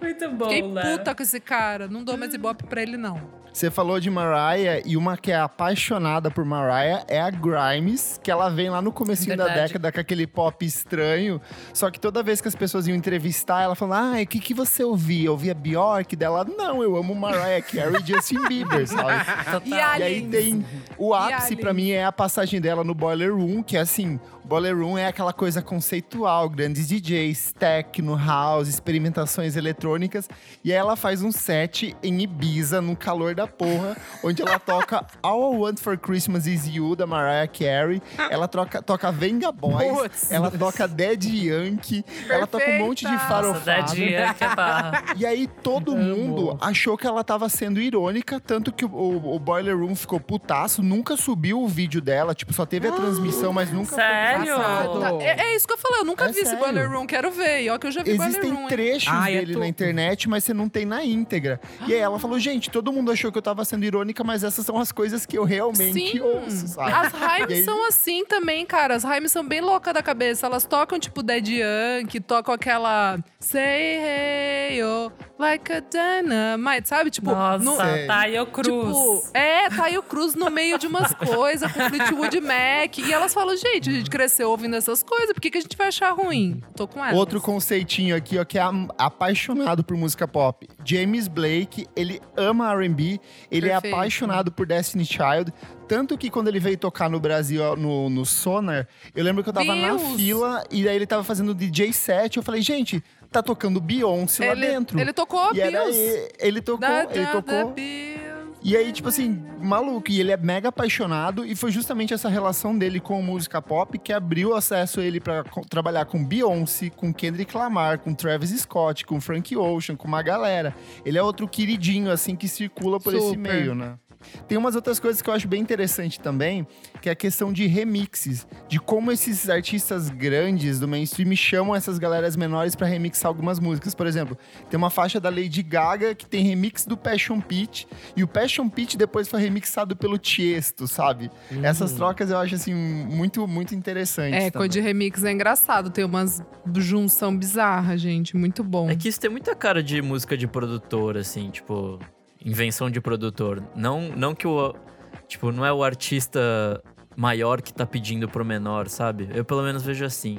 Muito bom, Fiquei né? puta com esse cara. Não dou mais ibope pra ele, não. Você falou de Mariah e uma que é apaixonada por Mariah é a Grimes, que ela vem lá no comecinho da década com aquele pop estranho. Só que toda vez que as pessoas iam entrevistar, ela falava: Ah, o que, que você ouvia? Ouvia Bjork? Dela, não, eu amo Mariah Carey e Justin Bieber, sabe? E E aí tem o ápice pra Aliens. mim é a passagem dela no Boiler Room, que é assim, o Boiler Room é aquela coisa conceitual, grandes DJs, techno, house, experimentações eletrônicas, e aí ela faz um set em Ibiza, no calor da porra, onde ela toca All I Want for Christmas Is You da Mariah Carey, ela troca, toca Venga Boys, Putz. ela toca Dead Yankee, ela toca um monte de Perfeita. Farofada. é barra. E aí todo mundo achou que ela tava sendo irônica, tanto que o, o- o Boiler Room ficou putaço, nunca subiu o vídeo dela, tipo, só teve a transmissão, mas nunca Sério? Passado. Passado. É, é isso que eu falei, eu nunca É vi esse sério. Boiler Room, quero ver. E ó, que eu já vi Boiler Existem Room. hein? trechos Ai, é dele na internet, mas você não tem na íntegra. E aí ela falou, gente, todo mundo achou que eu tava sendo irônica, mas essas são as coisas que eu realmente Sim. ouço, sabe? As rhymes aí- são assim também, cara. As rhymes são bem loucas da cabeça. Elas tocam, tipo, Dead Yankee, tocam aquela Say Hey, oh, like a dynamite, sabe? Tipo, Nossa, no- Sei. Tayo Cruz. Tipo, é, Taio Cruz no meio de umas coisas, com Fleetwood Mac. E elas falam, gente, a gente cresceu ouvindo essas coisas, por que, que a gente vai achar ruim? Tô com elas. Outro conceitinho aqui, ó, que é apaixonado por música pop. James Blake, ele ama R&B, ele é Perfeito. apaixonado por Destiny Child. Tanto que quando ele veio tocar no Brasil, no, no Sonar, eu lembro que eu tava na Deus! fila e aí ele tava fazendo DJ set. Eu falei, gente, tá tocando Beyoncé lá ele, dentro. ele tocou e era ele, ele tocou, Da, ele da, tocou. da Bills. E aí, tipo assim, maluco, e ele é mega apaixonado, e foi justamente essa relação dele com música pop que abriu acesso a ele pra co- trabalhar com Beyoncé, com Kendrick Lamar, com Travis Scott, com Frank Ocean, com uma galera. Ele é outro queridinho, assim, que circula por esse Super. meio, né? Tem umas outras coisas que eu acho bem interessante também, que é a questão de remixes, de como esses artistas grandes do mainstream chamam essas galeras menores pra remixar algumas músicas. Por exemplo, tem uma faixa da Lady Gaga que tem remix do Passion Pit, e o Passion Pit depois foi remixado pelo Tiesto, sabe? Essas trocas eu acho assim muito muito interessantes. É, também. coisa de remix é engraçado. Tem umas junção bizarra, gente. Muito bom. É que isso tem muita cara de música de produtor, assim, tipo, invenção de produtor. Não, não que o, Tipo, não é o artista maior que tá pedindo pro menor, sabe? Eu pelo menos vejo assim.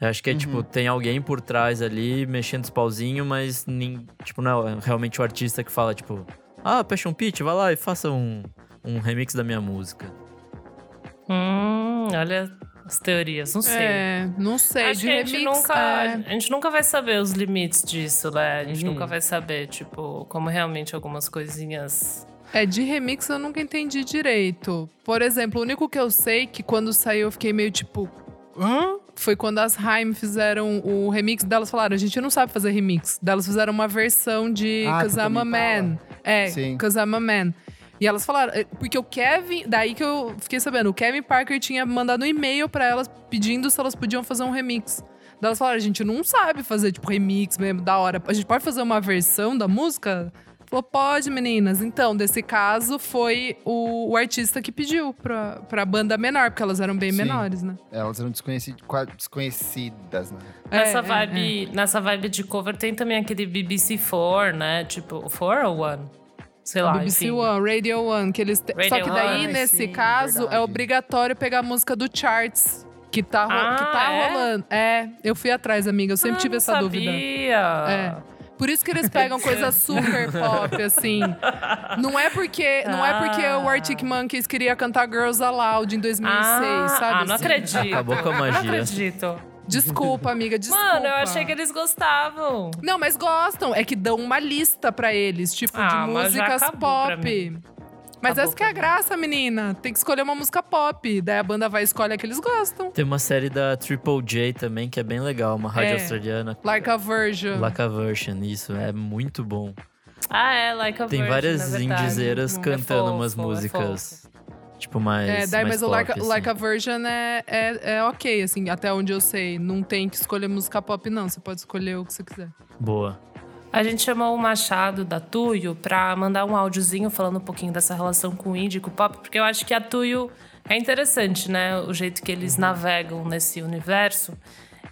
Eu acho que é tipo, Uhum. tem alguém por trás ali mexendo os pauzinhos, mas nem, tipo, não é realmente o artista que fala, tipo, ah, Passion Pit, vai lá e faça um, um remix da minha música. Hum, olha as teorias, não sei. É, não sei. Acho de que a remix, gente, nunca, é, a gente nunca vai saber os limites disso, né? A gente Uhum. nunca vai saber, tipo, como realmente algumas coisinhas. é, de remix eu nunca entendi direito. Por exemplo, o único que eu sei que quando saiu eu fiquei meio tipo. Hã? Foi quando as Haim fizeram o remix delas falaram, a gente não sabe fazer remix. Delas fizeram uma versão de Ah, Cause I'm a Man. É, Sim. Cause I'm a Man. E elas falaram, é, porque o Kevin, daí que eu fiquei sabendo, o Kevin Parker tinha mandado um e-mail pra elas pedindo se elas podiam fazer um remix. Daí elas falaram, a gente não sabe fazer, tipo, remix mesmo, da hora. A gente pode fazer uma versão da música? Falou, pode, meninas. Então, desse caso, foi o, o artista que pediu pra, pra banda menor, porque elas eram bem Sim. menores, né? Elas eram desconheci- qua- desconhecidas, né? Nessa É, é, vibe, nessa vibe de cover tem também aquele BBC4, né? Tipo, 4 ou 1? Sei lá, BBC enfim. One, Radio One, que eles te- Radio Só que daí, One, nesse sim, caso, é verdade. obrigatório pegar a música do Charts. Que tá, ro- Ah, que tá é? rolando. É, eu fui atrás, amiga. Eu sempre Ah, tive não essa sabia. dúvida. É. Por isso que eles pegam coisa super pop, assim. Não é porque, não é porque Ah. o Arctic Monkeys queria cantar Girls Aloud em 2006, Ah, sabe? ah, não assim? acredito. Acabou com a Não magia. acredito. Desculpa, amiga, desculpa. Mano, eu achei que eles gostavam. Não, mas gostam. É que dão uma lista pra eles, tipo, Ah, de músicas pop. Mas Acabou essa que é a graça, menina. Tem que escolher uma música pop. Daí a banda vai escolher a que eles gostam. Tem uma série da Triple J também, que é bem legal, uma rádio É. australiana. Like a Version. Like a Version, isso, é muito bom. Ah, é, Like a Tem Virgin, várias é indizeiras É cantando fofo, umas é músicas, tipo, mais É, daí, mais mas o like, pop, o like a assim. Version é, é, é ok, assim, até onde eu sei. Não tem que escolher música pop, não. Você pode escolher o que você quiser. Boa. A gente chamou o Machado da Tuyo pra mandar um áudiozinho falando um pouquinho dessa relação com o indie e com o pop, porque eu acho que a Tuyo é interessante, né? O jeito que eles navegam nesse universo.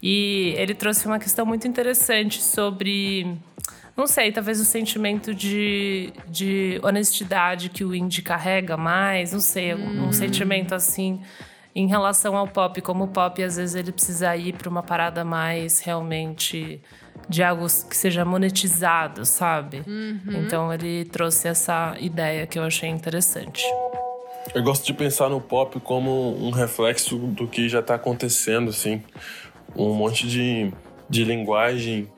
E ele trouxe uma questão muito interessante sobre, não sei, talvez o sentimento de, de honestidade que o indie carrega mais, não sei, um sentimento assim em relação ao pop, como o pop às vezes ele precisa ir para uma parada mais realmente de algo que seja monetizado, sabe? Então ele trouxe essa ideia que eu achei interessante. Eu gosto de pensar no pop como um reflexo do que já tá acontecendo, assim. Um monte de, de linguagem,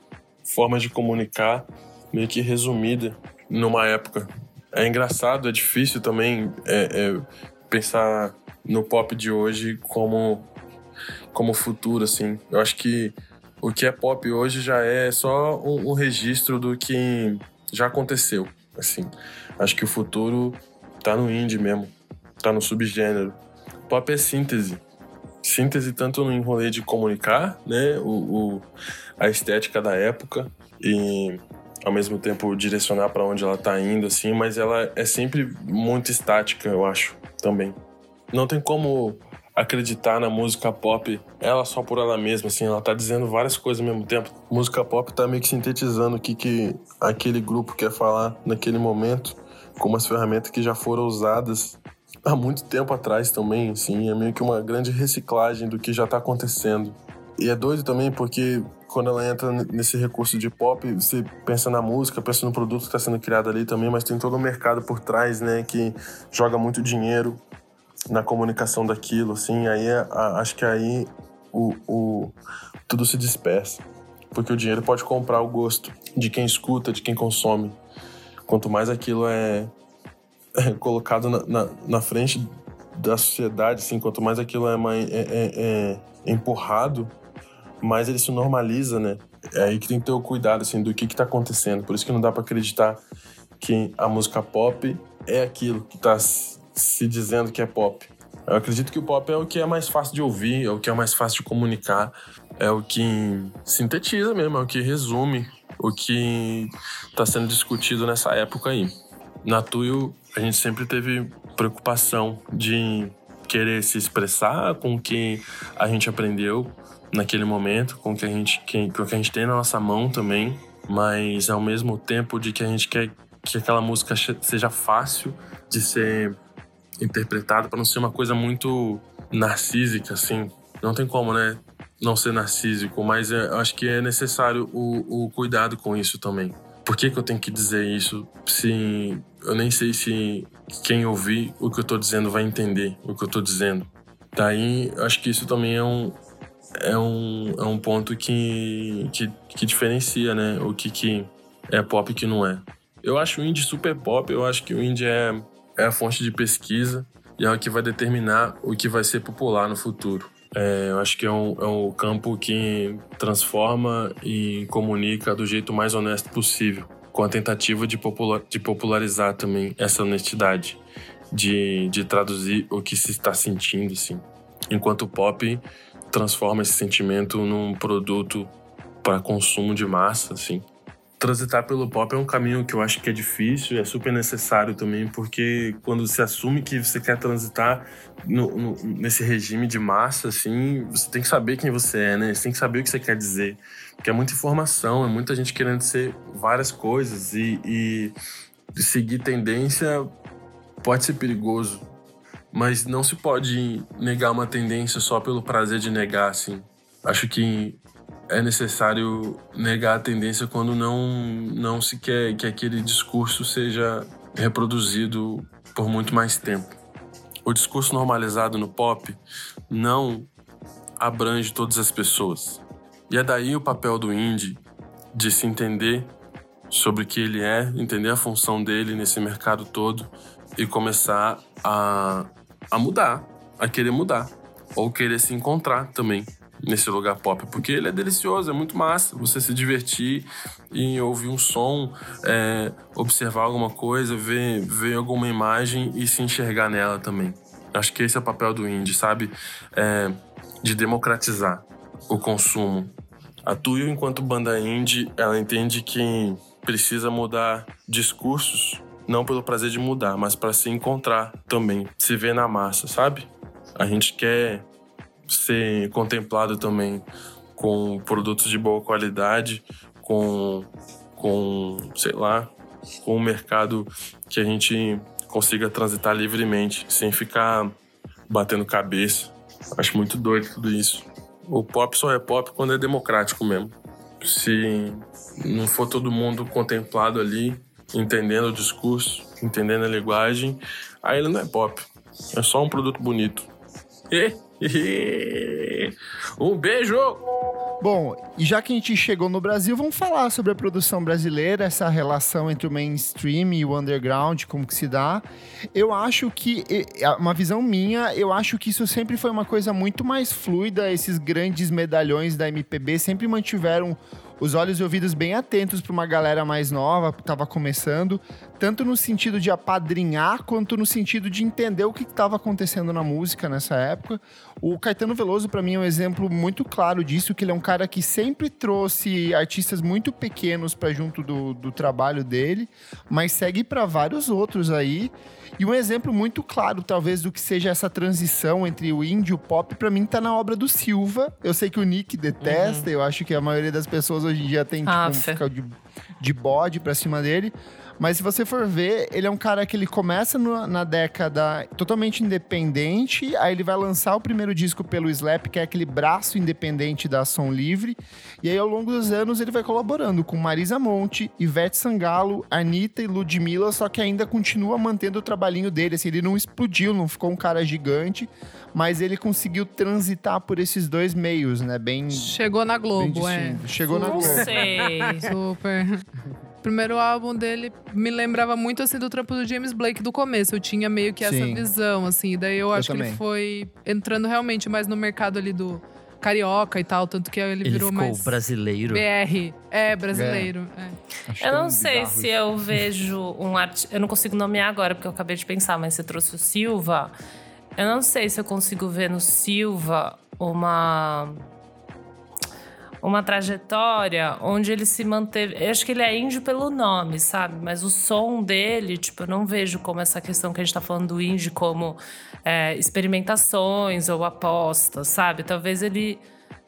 forma de comunicar, meio que resumida numa época. É engraçado, é difícil também é, é, pensar no pop de hoje como, como futuro, assim. Eu acho que o que é pop hoje já é só um, um registro do que já aconteceu, assim. Acho que o futuro tá no indie mesmo tá no subgênero. Pop é síntese. Síntese tanto no enrolê de comunicar, né, o, o- a estética da época e ao mesmo tempo direcionar para onde ela tá indo, assim, mas ela é sempre muito estática, eu acho, também. Não tem como acreditar na música pop ela só por ela mesma, assim, ela tá dizendo várias coisas ao mesmo tempo. Música pop tá meio que sintetizando o que, que aquele grupo quer falar naquele momento, com umas ferramentas que já foram usadas há muito tempo atrás também, assim, é meio que uma grande reciclagem do que já tá acontecendo. E é doido também porque quando ela entra nesse recurso de pop, você pensa na música, pensa no produto que está sendo criado ali também, mas tem todo um mercado por trás, né, que joga muito dinheiro na comunicação daquilo, assim, aí a- acho que aí o, o- tudo se dispersa. Porque o dinheiro pode comprar o gosto de quem escuta, de quem consome. Quanto mais aquilo é, é colocado na, na, na frente da sociedade, assim, quanto mais aquilo é, é, é- é empurrado, mais ele se normaliza, né? É aí que tem que ter o cuidado, assim, do que que tá acontecendo. Por isso que não dá pra acreditar que a música pop é aquilo que tá se dizendo que é pop. Eu acredito que o pop é o que é mais fácil de ouvir, é o que é mais fácil de comunicar, é o que sintetiza mesmo, é o que resume o que tá sendo discutido nessa época aí. Na Tuyo, a gente sempre teve preocupação de querer se expressar com o que a gente aprendeu naquele momento, com o que a gente, com o que a gente tem na nossa mão também, mas ao mesmo tempo de que a gente quer que aquela música seja fácil de ser interpretado para não ser uma coisa muito narcísica, assim. Não tem como, né? Não ser narcísico, mas é, acho que é necessário o, o cuidado com isso também. Por que, que eu tenho que dizer isso se eu nem sei se quem ouvir o que eu tô dizendo vai entender o que eu tô dizendo? Daí, acho que isso também é um, é um, é um ponto que, que, que diferencia, né? O que, que é pop e que não é. Eu acho o indie super pop, eu acho que o indie é, é a fonte de pesquisa e é o que vai determinar o que vai ser popular no futuro. É, eu acho que é um, é um campo que transforma e comunica do jeito mais honesto possível, com a tentativa de, popular, de popularizar também essa honestidade, de, de traduzir o que se está sentindo, assim. Enquanto o pop transforma esse sentimento num produto para consumo de massa, assim transitar pelo pop é um caminho que eu acho que é difícil é super necessário também, porque quando você assume que você quer transitar no, no, nesse regime de massa, assim, você tem que saber quem você é, né? Você tem que saber o que você quer dizer. Porque é muita informação, é muita gente querendo ser várias coisas e, e seguir tendência pode ser perigoso, mas não se pode negar uma tendência só pelo prazer de negar, assim. Acho que é necessário negar a tendência quando não, não se quer que aquele discurso seja reproduzido por muito mais tempo. O discurso normalizado no pop não abrange todas as pessoas. E é daí o papel do indie de se entender sobre o que ele é, entender a função dele nesse mercado todo e começar a, a mudar, a querer mudar, ou querer se encontrar também nesse lugar pop, porque ele é delicioso, é muito massa. Você se divertir e ouvir um som, é, observar alguma coisa, ver, ver alguma imagem e se enxergar nela também. Acho que esse é o papel do indie, sabe? É, de democratizar o consumo. A Tuyo, enquanto banda indie, ela entende que precisa mudar discursos, não pelo prazer de mudar, mas para se encontrar também, se ver na massa, sabe? A gente quer ser contemplado também com produtos de boa qualidade, com, com sei lá, com um mercado que a gente consiga transitar livremente, sem ficar batendo cabeça. Acho muito doido tudo isso. O pop só é pop quando é democrático mesmo. Se não for todo mundo contemplado ali, entendendo o discurso, entendendo a linguagem, aí ele não é pop. É só um produto bonito. Um beijo! Bom, e já que a gente chegou no Brasil, vamos falar sobre a produção brasileira, essa relação entre o mainstream e o underground, como que se dá. Eu acho que, uma visão minha, eu acho que isso sempre foi uma coisa muito mais fluida. Esses grandes medalhões da MPB sempre mantiveram os olhos e ouvidos bem atentos para uma galera mais nova, que estava começando, tanto no sentido de apadrinhar, quanto no sentido de entender o que estava acontecendo na música nessa época. O Caetano Veloso, para mim, é um exemplo muito claro disso, que ele é um cara que sempre trouxe artistas muito pequenos para junto do, do trabalho dele, mas segue para vários outros aí. E um exemplo muito claro, talvez, do que seja essa transição entre o indie e o pop, para mim, tá na obra do Silva. Eu sei que o Nick detesta, uhum. eu acho que a maioria das pessoas hoje em dia tem tipo, um, fica de, de bode pra cima dele. Mas se você for ver, ele é um cara que ele começa no, na década totalmente independente, aí ele vai lançar o primeiro disco pelo Slap, que é aquele braço independente da ação livre, e aí ao longo dos anos ele vai colaborando com Marisa Monte, Ivete Sangalo, Anitta e Ludmilla, só que ainda continua mantendo o trabalhinho dele, assim, ele não explodiu, não ficou um cara gigante, mas ele conseguiu transitar por esses dois meios, né? Bem. Chegou na Globo, é. Chegou na Globo. Não sei. Super. O primeiro álbum dele me lembrava muito assim do trampo do James Blake do começo. Eu tinha meio que essa Sim. visão, assim. Daí eu, eu acho também. que ele foi entrando realmente mais no mercado ali do carioca e tal, tanto que ele, ele virou ficou mais brasileiro. BR, é brasileiro. É. É. Eu não sei se isso. eu vejo um artista, eu não consigo nomear agora porque eu acabei de pensar, mas você trouxe o Silva. Eu não sei se eu consigo ver no Silva uma uma trajetória onde ele se manteve. Eu acho que ele é índio pelo nome, sabe? Mas o som dele, tipo, eu não vejo como essa questão que a gente tá falando do índio como é, experimentações ou apostas, sabe? Talvez ele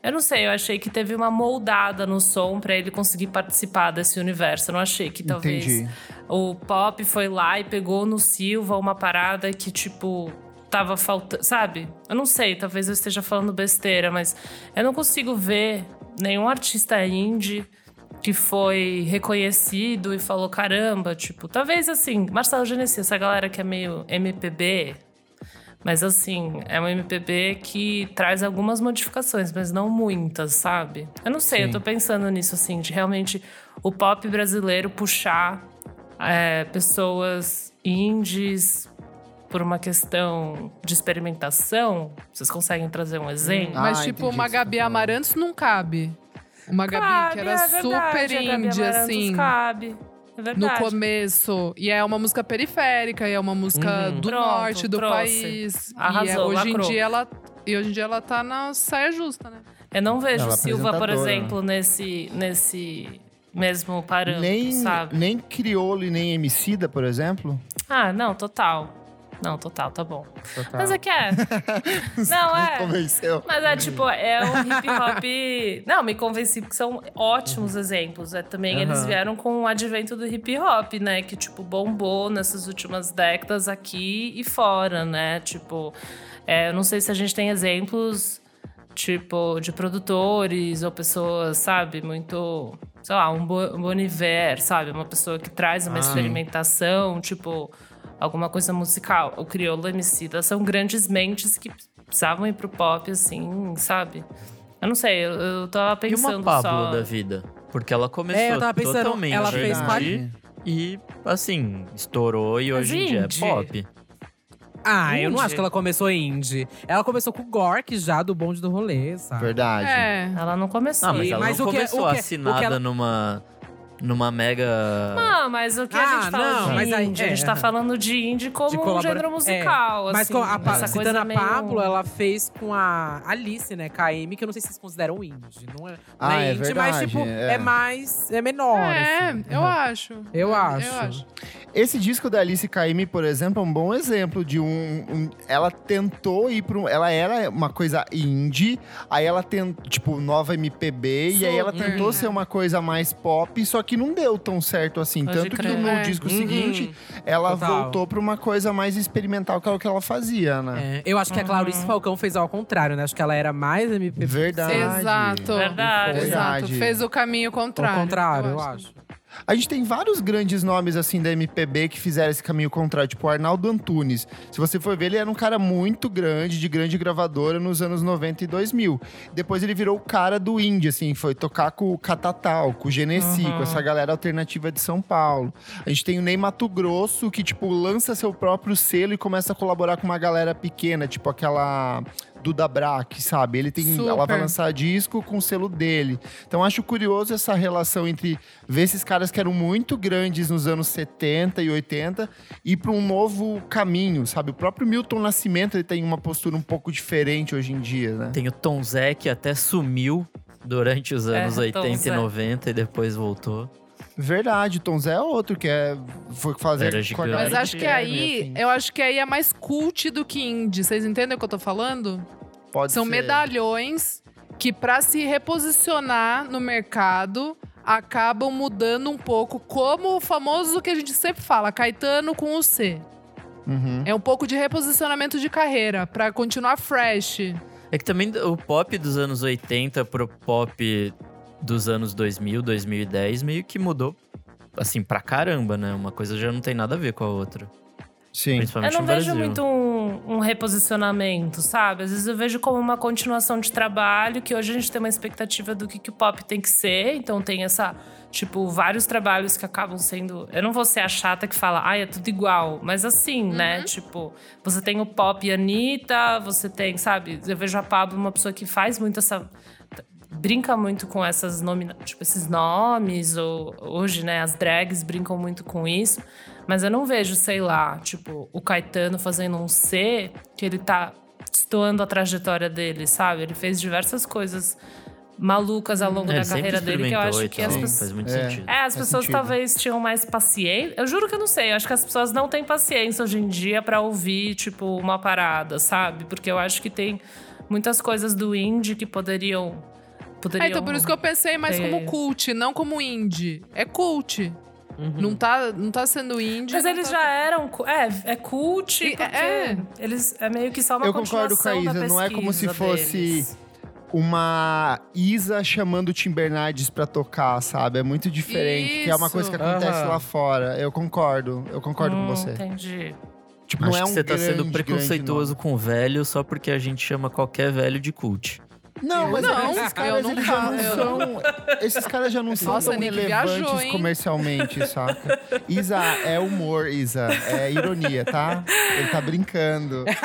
Eu não sei, eu achei que teve uma moldada no som para ele conseguir participar desse universo. Eu não achei que talvez Entendi. o pop foi lá e pegou no Silva uma parada que, tipo, tava faltando. Sabe? Eu não sei, talvez eu esteja falando besteira, mas eu não consigo ver nenhum artista indie que foi reconhecido e falou: caramba, tipo, talvez assim, Marcelo Genesi, essa galera que é meio MPB. Mas assim, é um MPB que traz algumas modificações, mas não muitas, sabe? Eu não sei, eu Sim. tô pensando nisso, assim, de realmente o pop brasileiro puxar é, pessoas indies por uma questão de experimentação. Vocês conseguem trazer um exemplo? Ah, Mas, tipo, entendi uma tá Gabi. Amarantos não cabe. Uma Gabi que era é verdade, super a Gabi indie, Amarantos assim. Cabe. É No verdade. começo. E é uma música periférica, e é uma música Uhum. do Pronto, norte do trouxe. país. e é, Arrasou, hoje em dia ela. E hoje em dia ela tá na saia justa, né? Eu não vejo Ela é Silva, por exemplo, nesse, nesse mesmo parâmetro, Nem, sabe? nem Criolo e nem Emicida, por exemplo. Ah, não, total. Não, total, tá bom. Total. Mas é que é. não, Me é. convenceu. Mas é tipo, é um hip hop. Não, me convenci porque são ótimos exemplos. É, também eles Aham. vieram com o advento do hip hop, né? Que, tipo, bombou nessas últimas décadas aqui e fora, né? Tipo, é, eu não sei se a gente tem exemplos, tipo, de produtores ou pessoas, sabe, muito. Sei lá, um um Boniver, sabe? Uma pessoa que traz uma Ah. experimentação, tipo, alguma coisa musical. O Criolo Emicida são grandes mentes que precisavam ir pro pop, assim, sabe? Eu não sei, eu, eu tava E pensando uma Pablo só... da vida? Porque ela começou É, eu tava pensando, totalmente ela fez indie e, assim, estourou e Mas hoje em dia é indie? pop. Ah, eu não Indie. acho que ela começou indie. Ela começou com o Gork já do bonde do rolê, sabe? Verdade. É. Ela não começou. Ah, mas E- ela mas não o que- começou o que- o que assinada ela- numa, numa mega... Não, mas o que a Ah, gente fala não, de mas indie, a gente é, tá é. falando de indie como De um colabora- gênero musical, Mas assim. com a, Pa- essa citando coisa a meio... Pablo, ela fez com a Alice, né? KM, que eu não sei se vocês consideram indie. Não é, não Ah, é indie, mas verdade, tipo, é. é, mais. É menor. É, assim. eu Uhum. acho. Eu acho. Eu acho. Esse disco da Alice Caymmi, por exemplo, é um bom exemplo de um, um- ela tentou ir para um, ela era uma coisa indie, aí ela tentou, tipo, nova MPB e aí ela tentou né? ser uma coisa mais pop, só que não deu tão certo assim, Pode tanto crer. que no É. disco Uhum. seguinte ela Total. voltou para uma coisa mais experimental que é o que ela fazia, né? É, eu acho que a Clarice Falcão fez ao contrário, né? Acho que ela era mais MPB. Verdade. Exato. Verdade. Exato. Fez o caminho contrário. contrário, eu acho. A gente tem vários grandes nomes, assim, da MPB que fizeram esse caminho contrário. Tipo, o Arnaldo Antunes. Se você for ver, ele era um cara muito grande, de grande gravadora nos anos 90 e 2000. Depois ele virou o cara do indie, assim. Foi tocar com o Catatal, com o Genesi, com essa galera alternativa de São Paulo. A gente tem o Ney Mato Grosso, que, tipo, lança seu próprio selo e começa a colaborar com uma galera pequena. Tipo, aquela... Duda Brack, sabe? Ele tem, ela vai Super. lançar disco com o selo dele. Então acho curioso essa relação entre ver esses caras que eram muito grandes nos anos 70 e 80 e para um novo caminho, sabe? O próprio Milton Nascimento ele tem uma postura um pouco diferente hoje em dia, né? Tem o Tom Zé, que até sumiu durante os É, anos Tom 80 Zé. e 90 e depois voltou. Verdade, o Tom Zé é outro que é foi fazer Era com a gigante. Mas acho que aí, assim. eu acho que aí é mais cult do que indie. Vocês entendem o que eu tô falando? Pode São ser. medalhões que, pra se reposicionar no mercado, acabam mudando um pouco, como o famoso que a gente sempre fala, Caetano com o C. Uhum. É um pouco de reposicionamento de carreira, pra continuar fresh. É que também o pop dos anos 80 pro pop dos anos 2000, 2010 meio que mudou assim pra caramba, né? Uma coisa já não tem nada a ver com a outra. Sim. Eu Principalmente não no vejo muito um, um reposicionamento, sabe? Às vezes eu vejo como uma continuação de trabalho, que hoje a gente tem uma expectativa do que, que o pop tem que ser. Então tem essa, tipo, vários trabalhos que acabam sendo. Eu não vou ser a chata que fala, ai, é tudo igual. Mas assim, né? Tipo, você tem o pop e a Anitta, você tem, sabe? Eu vejo a Pablo uma pessoa que faz muito essa brinca muito com essas nomina tipo esses nomes ou hoje né as drags brincam muito com isso mas eu não vejo sei lá tipo o Caetano fazendo um C que ele tá destoando a trajetória dele sabe ele fez diversas coisas malucas ao longo É, da carreira dele que eu acho que as pessoas faz muito É. sentido. é, as Faz pessoas sentido. talvez tinham mais paciência. Eu juro que eu não sei. Eu acho que as pessoas não têm paciência hoje em dia pra ouvir, tipo, uma parada, sabe? Porque eu acho que tem muitas coisas do indie que poderiam poderiam. É, então por isso que eu pensei mais ter- como cult, não como indie. É cult. Uhum. Não, tá, não tá sendo indie. Mas eles tá- já eram. É, é cult, E- porque é. eles é meio que só uma Eu concordo com a Isa, não é como se fosse- deles. Uma Isa chamando o Tim Bernardes pra tocar, sabe? É muito diferente, que é uma coisa que Isso. acontece Aham. lá fora. Eu concordo, eu concordo Hum, com você. Entendi. Tipo, Acho não é que um você tá sendo preconceituoso com velho só porque a gente chama qualquer velho de cult. Não, mas Não, esses eu caras, não eles já não são... Esses caras já não são Nossa, tão Nick relevantes viajou, comercialmente, saca? Isa, é humor, Isa. É ironia, tá? Ele tá brincando.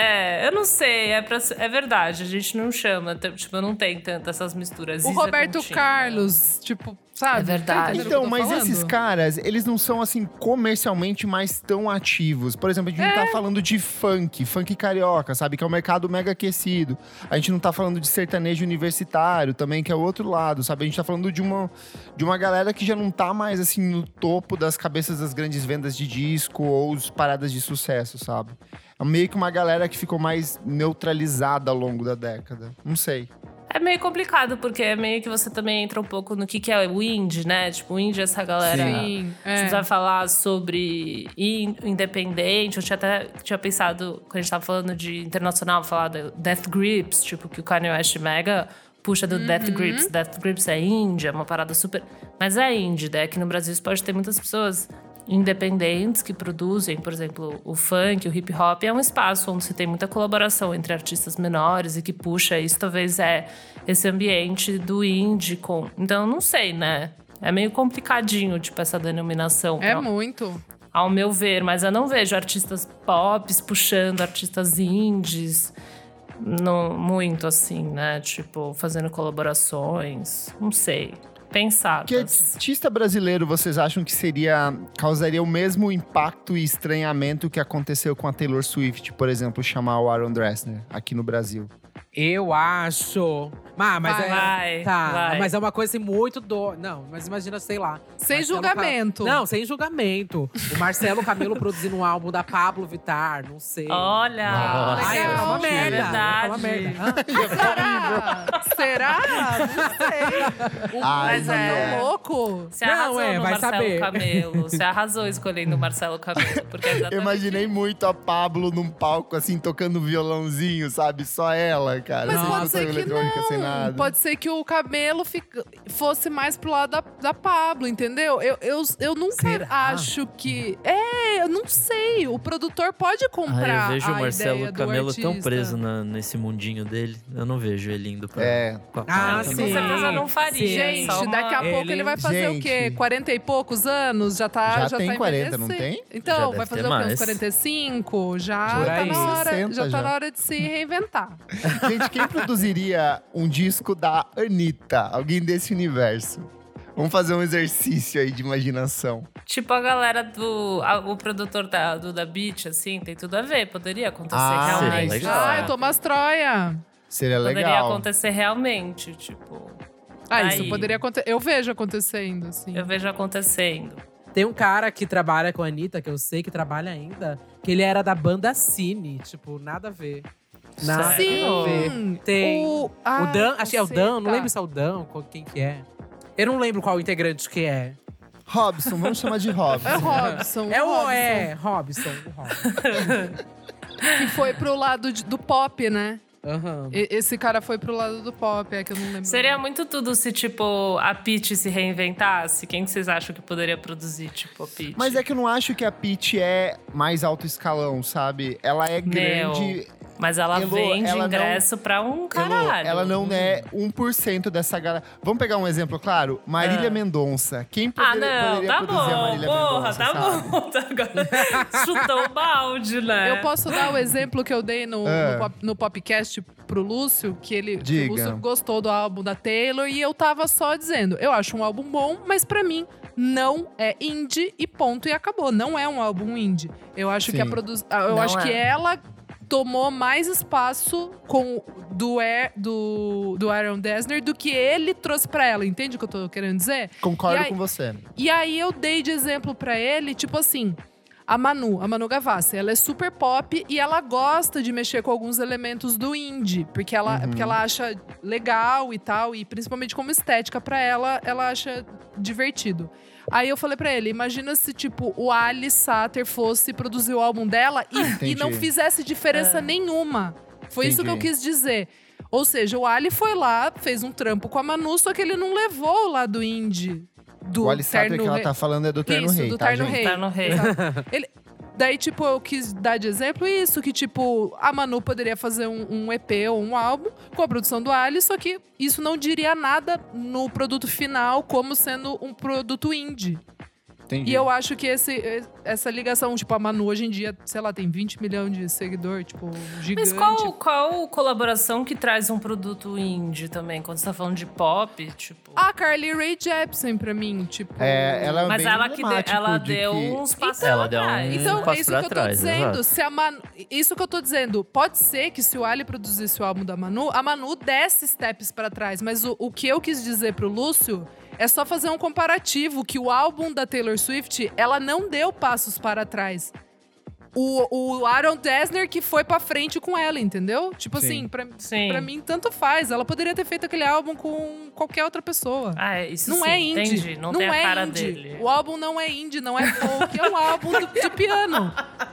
É, eu não sei, é, pra, é verdade, a gente não chama, tipo, não tem tantas essas misturas. O Isa Roberto né? Carlos, tipo, sabe? É verdade. Tá Então, mas falando? esses caras, eles não são, assim, comercialmente mais tão ativos. Por exemplo, a gente não É. tá falando de funk, funk carioca, sabe? Que é um mercado mega aquecido. A gente não tá falando de sertanejo universitário também, que é o outro lado, sabe? A gente tá falando de uma, de uma galera que já não tá mais, assim, no topo das cabeças das grandes vendas de disco ou as paradas de sucesso, sabe? É meio que uma galera que ficou mais neutralizada ao longo da década. Não sei. É meio complicado, porque é meio que você também entra um pouco no que, que é o indie, né? Tipo, o indie é essa galera. Sim, A gente é. vai falar sobre in- independente. Eu tinha até tinha pensado, quando a gente tava falando de internacional, falar da Death Grips, tipo, que o Kanye West mega puxa do Death Uhum. Grips. Death Grips é indie, é uma parada super. Mas é indie, né? Aqui no Brasil você pode ter muitas pessoas independentes que produzem, por exemplo, o funk, o hip hop, é um espaço onde se tem muita colaboração entre artistas menores e que puxa isso, talvez é esse ambiente do indie com. Então, não sei, né? É meio complicadinho, tipo, essa denominação. É muito. ao meu ver, mas eu não vejo artistas pops puxando artistas indies no, muito assim, né? Tipo, fazendo colaborações. Não sei. Pensadas. Que artista brasileiro vocês acham que seria causaria o mesmo impacto e estranhamento que aconteceu com a Taylor Swift, por exemplo, chamar o Aaron Dressner aqui no Brasil? Eu acho. Ah, mas Vai. é. Vai, Tá, vai. mas é uma coisa assim, muito do. Não, mas imagina, sei lá. Sem Marcelo julgamento. Ca- Não, sem julgamento. O Marcelo Camelo produzindo um álbum da Pablo Vittar, não sei. Olha! Nossa. Ai, é uma merda. É verdade. É uma merda. Ah, Será? Será? Não sei. Ai, mas é é. tão louco. Você Não, arrasou é, no vai Marcelo saber. Camelo. Você arrasou escolhendo o Marcelo Camelo. Porque é Eu imaginei muito a Pablo num palco, assim, tocando violãozinho, sabe? Só ela, cara. Mas pode ser que não. nada. Pode ser que o cabelo fica- fosse mais pro lado da, da Pablo, entendeu? Eu, eu, eu nunca Será? acho que. É, não sei. O produtor pode comprar. Ah, eu vejo a o Marcelo Camelo tão preso na- nesse mundinho dele. Eu não vejo ele indo pra. É. pra Ah, praia Com sim. certeza não faria. Sim. Gente, Só uma- daqui a pouco Ele- ele vai fazer o quê? Gente. 40 e poucos anos? Já tá. Já Já, tem tá 40, não. Já Então, vai fazer o quê? Uns mais. 45? Já tá na hora. 60 já tá já. na hora de se reinventar. Gente, quem produziria um disco da Anitta? Alguém desse universo? Vamos fazer um exercício aí de imaginação. Tipo a galera do. a- o produtor da, do Da Beat, assim, tem tudo a ver. Poderia acontecer Ah, realmente. legal. Ah, eu Thomas Troia. Seria Poderia legal. acontecer realmente, tipo. Ah, Tá isso aí. poderia acontecer. Eu vejo acontecendo, assim. Eu vejo acontecendo. Tem um cara que trabalha com a Anitta, que eu sei que trabalha ainda, que ele era da banda Cine. Tipo, nada a ver. Nada a ver. Sim! Tem. O, O ah, Dan, acho que é o Dan, não tá. lembro se é o Dan, quem que é. Eu não lembro qual integrante que é. Robson, vamos chamar de Robson. É o Robson. É o é, Robson. Robson. Que foi pro lado de- do pop, né? Aham. E- esse cara foi pro lado do pop, é que eu não lembro. Seria muito tudo se, tipo, a Peach se reinventasse. Quem que vocês acham que poderia produzir, tipo, a Peach? Mas é que eu não acho que a Peach é mais alto escalão, sabe? Ela é grande. Mas ela Elô, vende ela não- ingresso pra um Elô, caralho. ela não é 1% dessa galera. Vamos pegar um exemplo claro? Marília Ah. Mendonça. Quem Ah, poder- não, poderia tá produzir a bom, Marília porra, Mendonça, tá sabe? bom. Agora chutou o balde, né? Eu posso dar o exemplo que eu dei no, É. no, pop, no popcast pro Lúcio, que ele que Diga. o Lúcio gostou do álbum da Taylor e eu tava só dizendo, eu acho um álbum bom, mas pra mim não é indie e ponto e acabou. Não é um álbum indie. Eu acho que a Sim. produ... ah, eu Não acho que é. ela tomou mais espaço com do Air, do, do Aaron Dessner do que ele trouxe pra ela. Entende o que eu tô querendo dizer? Concordo aí- com você. E aí eu dei de exemplo pra ele, tipo assim, a Manu, a Manu Gavassi, ela é super pop e ela gosta de mexer com alguns elementos do indie, porque ela, Uhum. porque ela acha legal e tal, e principalmente como estética pra ela, ela acha divertido. Aí eu falei pra ele, imagina se tipo o Ali Satter fosse produzir o álbum dela e, e Entendi. não fizesse diferença É. nenhuma. Foi isso que eu Entendi. quis dizer. Ou seja, o Ali foi lá, fez um trampo com a Manu, só que ele não levou o lado indie do o Alistair Terno que ela tá falando é do Terno Isso, Rei, do tá, Terno gente? Rei. Tá no rei. Ele, daí, tipo, eu quis dar de exemplo isso, que, tipo, a Manu poderia fazer um, um EP ou um álbum com a produção do Ali, só que isso não diria nada no produto final como sendo um produto indie. Entendi. E eu acho que esse, essa ligação, tipo, a Manu hoje em dia, sei lá, tem 20 milhões de seguidor, tipo, gigante. Mas qual, qual colaboração que traz um produto indie também? Quando você tá falando de pop, tipo. A Carly Rae Jepsen, pra mim, tipo... É, ela é Mas bem ela que deu, emblemático ela de deu que- uns passos Ela deu um-. Então, passo é isso pra que eu tô dizendo. exato. Se a Manu, isso que eu tô dizendo. Pode ser que se o Ali produzisse o álbum da Manu, a Manu desse steps pra trás. Mas o, o que eu quis dizer pro Lúcio é só fazer um comparativo que o álbum da Taylor Swift, ela não deu passos para trás. O, o Aaron Dessner que foi pra frente com ela, entendeu? Tipo Sim. assim, pra, Sim. pra mim, tanto faz. Ela poderia ter feito aquele álbum com qualquer outra pessoa. Ah, é, isso Não sim, é indie. entendi. Não, tem a é cara indie. dele. O álbum não é indie, não é folk. é um álbum do- de piano.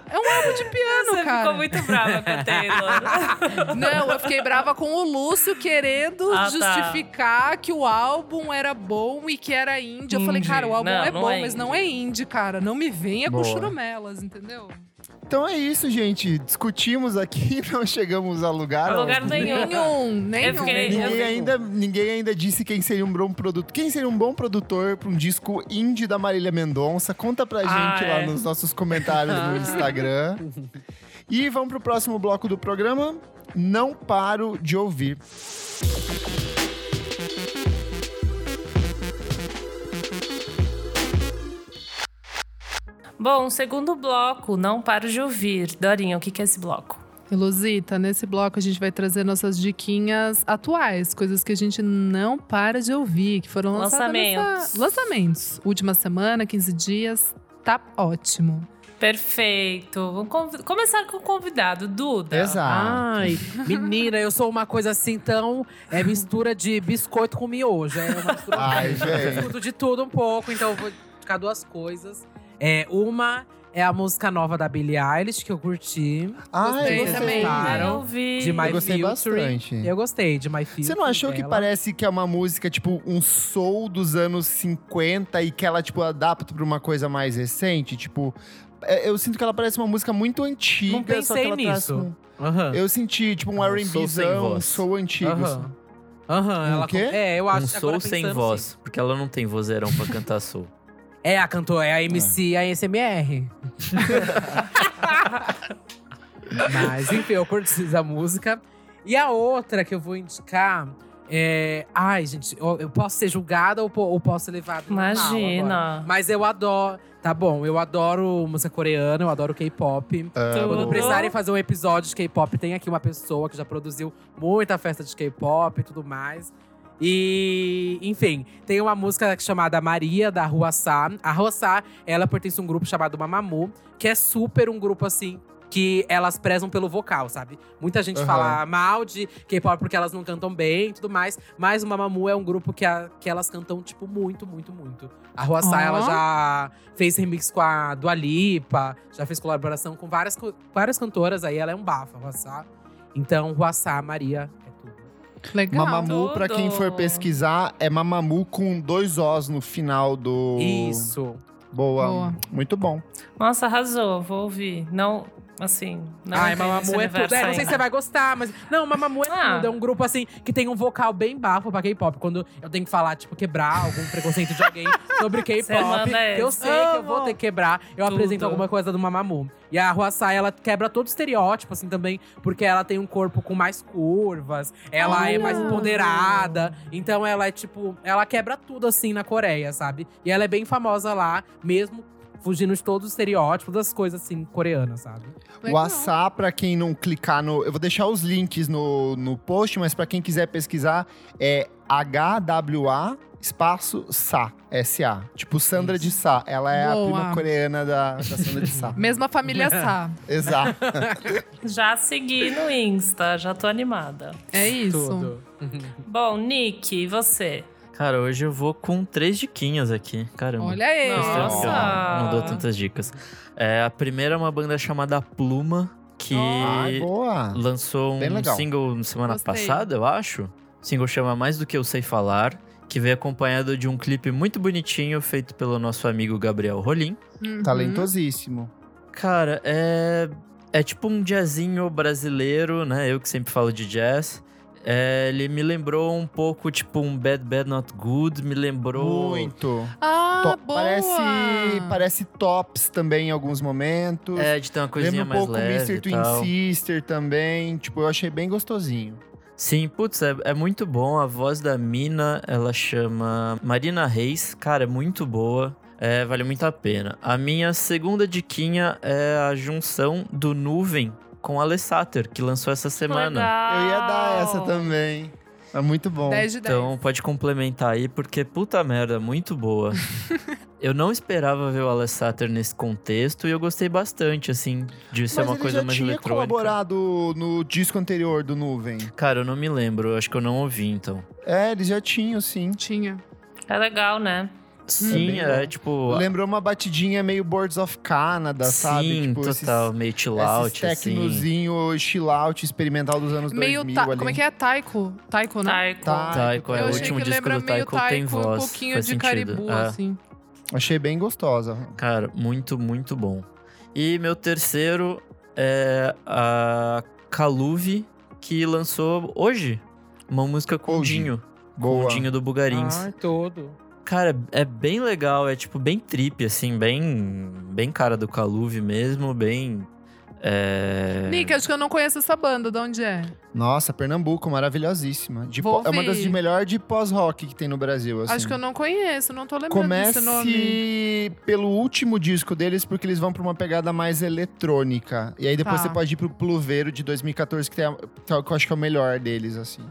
É um álbum de piano, Você cara. ficou muito brava com a Taylor. Não, eu fiquei brava com o Lúcio querendo Ah, tá. justificar que o álbum era bom e que era indie. Eu falei, cara, o álbum Não, é não bom, é mas não é indie, cara. Não me venha com Boa. churumelas, entendeu? Então é isso, gente. Discutimos aqui, não chegamos a lugar. A lugar nenhum. Nenhum, nenhum. fiquei- nenhum. Ninguém ainda, ninguém ainda disse quem seria um bom produto. Quem seria um bom produtor para um disco indie da Marília Mendonça? Conta pra gente Ah, lá é. nos nossos comentários no Instagram. E vamos pro próximo bloco do programa. Não paro de ouvir. Bom, segundo bloco, não paro de ouvir. Dorinha, o que é esse bloco? E, Luzita, nesse bloco a gente vai trazer nossas diquinhas atuais, coisas que a gente não para de ouvir, que foram lançadas Lançamentos. nessa... Lançamentos. Última semana, 15 dias, tá ótimo. Perfeito. Vamos conv- começar com o convidado, Duda. Exato. Ai, menina, eu sou uma coisa assim, tão. É mistura de biscoito com miojo. É uma mistura. Ai, eu gente. de tudo um pouco, então eu vou ficar duas coisas. É, uma é a música nova da Billie Eilish, que eu curti. Ah, Gostei eu gostei. também. Eu vi. De My Eu gostei bastante. Eu gostei de My Future. Você não achou que dela. parece que é uma música, tipo, um soul dos anos 50 e que ela, tipo, adapta pra uma coisa mais recente? Tipo, é, eu sinto que ela parece uma música muito antiga. Não só que pensei nisso. um- Aham. Eu senti, tipo, um sem R&Bzão, um soul antigo. Aham. Aham, Um ela quê? É, eu acho um que agora soul sem voz, sim. porque ela não tem vozeirão pra cantar soul. É a cantora, é a MC, a SMR. Mas, enfim, eu curti a música. E a outra que eu vou indicar é. Ai, gente, eu, eu posso ser julgada ou, ou posso ser levada. Imagina. Mas eu adoro. Tá bom, eu adoro música coreana, eu adoro K-pop. Quando Tudo. precisarem fazer um episódio de K-pop, tem aqui uma pessoa que já produziu muita festa de K-pop e tudo mais. E, enfim, tem uma música chamada Maria, da Rua Sá. A Rua Sá, ela pertence a um grupo chamado Mamamoo, que é super um grupo assim. Que elas prezam pelo vocal, sabe? Muita gente Aham. fala mal de K-pop porque elas não cantam bem e tudo mais. Mas o Mamamoo é um grupo que, a- que elas cantam, tipo, muito, muito, muito. A Rua Sá, Ó. ela já fez remix com a Dua Lipa, já fez colaboração com várias, várias cantoras aí. Ela é um bafo, a Rua Sá. Então, Rua Sá, Maria. Legal. Mamamoo, pra quem for pesquisar, é Mamamoo com dois Os no final do… Isso. Boa. Boa. Muito bom. Nossa, arrasou. Vou ouvir. Não, assim, não Ai, Mamamoo é tudo. É, não sei se você vai gostar, mas. Não, Mamamoo é Ah. tudo. É um grupo assim que tem um vocal bem bafo pra K-pop. Quando eu tenho que falar, tipo, quebrar algum preconceito de alguém sobre Você K-pop, eu sei que eu vou ter que quebrar. Eu Tudo. apresento alguma coisa do Mamamoo. E a Rua Sai, ela quebra todo estereótipo, assim, também, porque ela tem um corpo com mais curvas, ela é mais Olha. empoderada. Então ela é, tipo, ela quebra tudo, assim, na Coreia, sabe? E ela é bem famosa lá, mesmo fugindo de todos os estereótipos das coisas assim coreanas, sabe? O Assá, pra quem não clicar no. Eu vou deixar os links no, no post, mas pra quem quiser pesquisar, é HWA espaço Sa, S-A. Tipo Sandra de Sa. Ela é Boa. a prima coreana da, da Sandra de Sa. Mesma família Sá. Exato. Já segui no Insta, já tô animada. É isso. Tudo. Bom, Nick, e você? Cara, hoje eu vou com três diquinhas aqui. Caramba. Olha aí. Nossa! não, não dou tantas dicas. É, a primeira é uma banda chamada Pluma, que boa. lançou um single na semana Gostei. passada, eu acho. O single chama Mais Do Que Eu Sei Falar, que veio acompanhado de um clipe muito bonitinho feito pelo nosso amigo Gabriel Rolim. Uhum. Talentosíssimo. Cara, é. É tipo um jazzinho brasileiro, né? Eu que sempre falo de jazz. É, ele me lembrou um pouco, tipo, um Bad Bad Not Good. Me lembrou. Muito. Ah, To- boa! parece, parece tops também em alguns momentos. É, de ter uma coisinha Lembra um mais pouco leve Mr. e Twin tal. Sister também. Tipo, eu achei bem gostosinho. Sim, putz, é, é muito bom. A voz da mina, ela chama Marina Reis. Cara, é muito boa. É, vale muito a pena. A minha segunda diquinha é a junção do Nuvem com a Alessater, que lançou essa semana. Legal. Eu ia dar essa também. É muito bom. 10 de 10. Então pode complementar aí, porque puta merda, muito boa. eu não esperava ver o Alessater nesse contexto e eu gostei bastante, assim, de ser Mas uma ele coisa já mais tinha eletrônica. colaborado no disco anterior do Nuvem. Cara, eu não me lembro, acho que eu não ouvi então. É, eles já tinham, sim. Tinha. É legal, né? Sim, bem é, bom. tipo. Lembrou uma batidinha meio Boards of Canada, sabe? Sim, Tipo, esses- total, meio chill out, Esses assim. tecnozinho chill out experimental dos anos Meio 2000 ta... ali. Como é que é? Taiko? Taiko, né? Taiko. Taiko, é Eu o último que disco lembra do meio Taiko tem Taiko, voz. um pouquinho faz de sentido. Caribou, é. assim. Achei bem gostosa. Cara, muito, muito bom. E meu terceiro é a Kaluve, que lançou hoje uma música com o Hoje. Dinho. Com Boa. o Dinho do Bugarins. Ai, tudo. Cara, é bem legal, é tipo bem trip, assim, bem, bem cara do Kaluve mesmo, bem. É... Nick, acho que eu não conheço essa banda. De onde é? Nossa, Pernambuco, maravilhosíssima. De é uma das de melhor de pós-rock que tem no Brasil, assim. Acho que eu não conheço. Não tô lembrando desse nome. Comece pelo último disco deles, porque eles vão pra uma pegada mais eletrônica. E aí depois Tá. você pode ir pro Pluveiro de 2014, que, tem a- que eu acho que é o melhor deles, assim.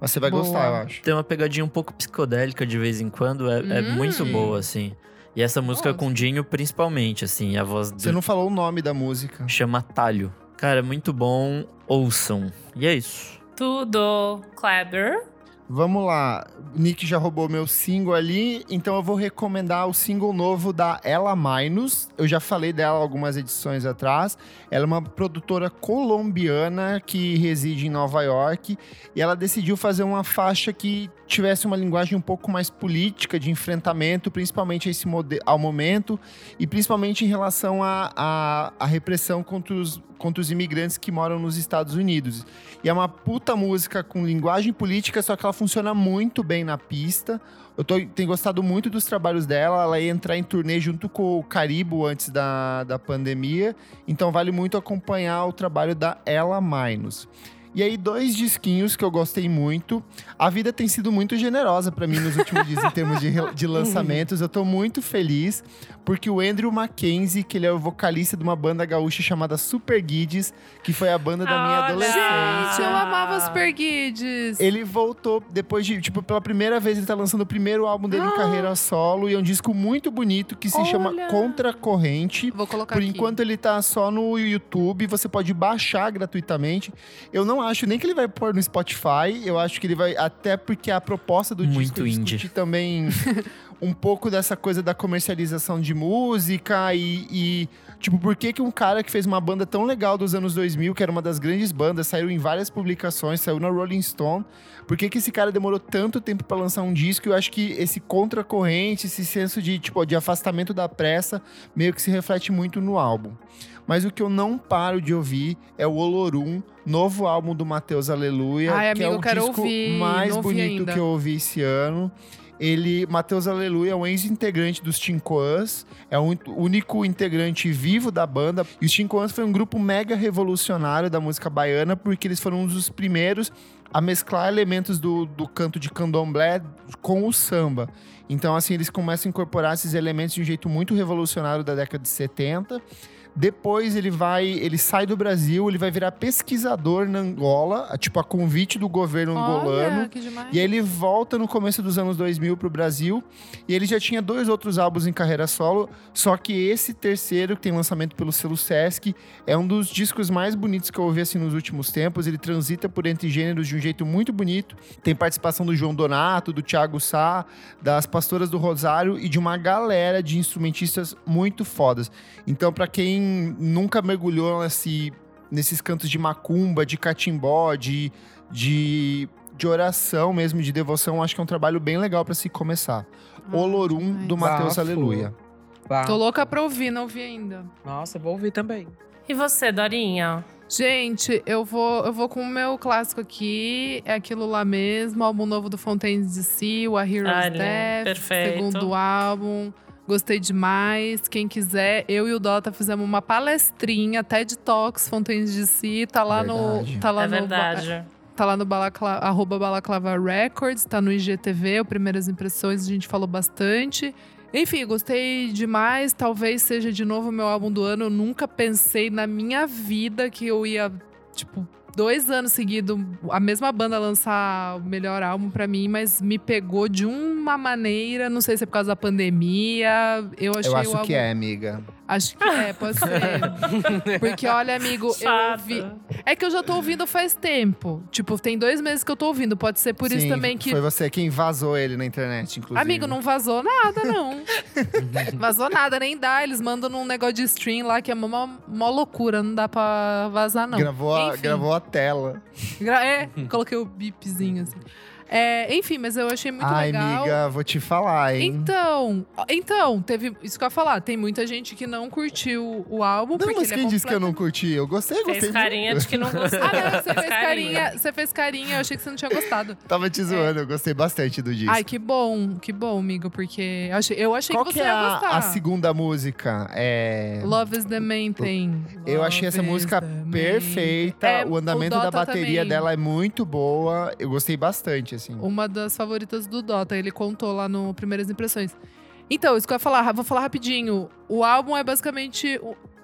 Mas você vai Boa. gostar, eu acho. Tem uma pegadinha um pouco psicodélica de vez em quando, é, é Hum. muito boa, assim. E essa música Nossa. com o Dinho, principalmente, assim, a voz do Você não falou o nome da música. chama Talho. Cara, muito bom, ouçam. E é isso. Tudo. Kleber. Vamos lá. Nick já roubou meu single ali, então eu vou recomendar o single novo da Ela Minus. Eu já falei dela algumas edições atrás. Ela é uma produtora colombiana que reside em Nova York e ela decidiu fazer uma faixa que tivesse uma linguagem um pouco mais política de enfrentamento, principalmente a esse ao momento e principalmente em relação à repressão contra os, contra os imigrantes que moram nos Estados Unidos. E é uma puta música com linguagem política, só que ela funciona muito bem na pista. Eu tô, tenho gostado muito dos trabalhos dela. Ela ia entrar em turnê junto com o Caribo antes da, da pandemia. Então vale muito acompanhar o trabalho da Ela Minus. E aí, dois disquinhos que eu gostei muito. A vida tem sido muito generosa pra mim nos últimos dias em termos de, de lançamentos. Eu tô muito feliz, porque o Andrew Mackenzie, que ele é o vocalista de uma banda gaúcha chamada Super Guides, que foi a banda da minha adolescência. Gente, eu amava Super Guides. Ele voltou depois de, tipo, pela primeira vez ele tá lançando o primeiro álbum dele em carreira solo e é um disco muito bonito que se chama Olha! Contra Corrente. Vou colocar Por aqui. enquanto ele tá só no YouTube, você pode baixar gratuitamente. Eu não acho nem que ele vai pôr no Spotify, eu acho que ele vai até porque a proposta do Muito disco indie. também um pouco dessa coisa da comercialização de música e, e, tipo, por que que um cara que fez uma banda tão legal dos anos 2000, que era uma das grandes bandas, saiu em várias publicações, saiu na Rolling Stone, por que que esse cara demorou tanto tempo pra lançar um disco? Eu acho que esse contracorrente, esse senso de, tipo, de afastamento da pressa, meio que se reflete muito no álbum. Mas o que eu não paro de ouvir é o Olorum, novo álbum do Matheus Aleluia, Ai, que é amigo, o eu quero disco ouvir, mais bonito ainda. que eu ouvi esse ano. Ele, Matheus Aleluia, é um ex-integrante dos Tincoãs, é o único integrante vivo da banda. E os Tincoãs foi um grupo mega revolucionário da música baiana, porque eles foram um dos primeiros a mesclar elementos do, do canto de candomblé com o samba. Então, assim, eles começam a incorporar esses elementos de um jeito muito revolucionário da década de 70 depois ele vai, ele sai do Brasil, ele vai virar pesquisador na Angola, tipo a convite do governo Olha, angolano. E aí ele volta no começo dos anos 2000 pro Brasil. E ele já tinha dois outros álbuns em carreira solo. Só que esse terceiro, que tem lançamento pelo selo Sesc, é um dos discos mais bonitos que eu ouvi assim nos últimos tempos. Ele transita por entre gêneros de um jeito muito bonito. Tem participação do João Donato, do Thiago Sá, das Pastoras do Rosário e de uma galera de instrumentistas muito fodas. Então, para quem nunca mergulhou nesse, nesses cantos de macumba, de catimbó, de, de, de oração mesmo, de devoção, acho que é um trabalho bem legal para se começar. Ah, Olorum, do Mateus Bafo. Aleluia. Tô louca pra ouvir, não ouvi ainda. Nossa, vou ouvir também. E você, Dorinha? Gente, eu vou, eu vou com o meu clássico aqui. É aquilo lá mesmo. Álbum novo do Fontaines DC, o A Hero's Olha, Death. perfeito. Segundo álbum. Gostei demais. Quem quiser, eu e o Dota fizemos uma palestrinha, TED Talks, Fontaines DC. Tá lá Verdade. no. Tá lá é no, verdade. Tá lá no balacla, arroba Balaclava Records, tá no IGTV, o Primeiras Impressões, a gente falou bastante. Enfim, gostei demais. Talvez seja de novo o meu álbum do ano. Eu nunca pensei na minha vida que eu ia, tipo, dois anos seguidos, a mesma banda lançar o melhor álbum pra mim, mas me pegou de uma maneira. Não sei se é por causa da pandemia. Eu achei Eu o acho álbum. que é, amiga. Acho que é, pode ser. Porque, olha, amigo, eu Chato. ouvi. É que eu já tô ouvindo faz tempo. Tipo, tem dois meses que eu tô ouvindo. Pode ser por isso Sim, também que. Foi você quem vazou ele na internet, inclusive. Amigo, não vazou nada, não. vazou nada, nem dá. Eles mandam num negócio de stream lá que é mó, mó loucura. Não dá pra vazar, não. Gravou a, gravou a tela. Gra- É, coloquei o bipzinho assim. É, enfim, mas eu achei muito Ai, legal. amiga, vou te falar, hein? Então, então, teve isso que eu ia falar. Tem muita gente que não curtiu o álbum. não, porque mas ele quem é disse que eu não curti? Eu gostei, gostei. Fez carinha muito. de que não gostou. Ah, não, você fez carinha. Você fez carinha, eu achei que você não tinha gostado. Tava te zoando, eu gostei bastante do disco. Ai, que bom, que bom, amigo, porque eu achei, eu achei Qual que que você é ia a, gostar. a segunda música? É... Love is the main thing. Eu achei essa música perfeita. É, o andamento da Dota bateria também. dela é muito boa. Eu gostei bastante, assim. Uma das favoritas do Dota, ele contou lá no Primeiras Impressões. Então, isso que eu ia falar, vou falar rapidinho. O álbum é basicamente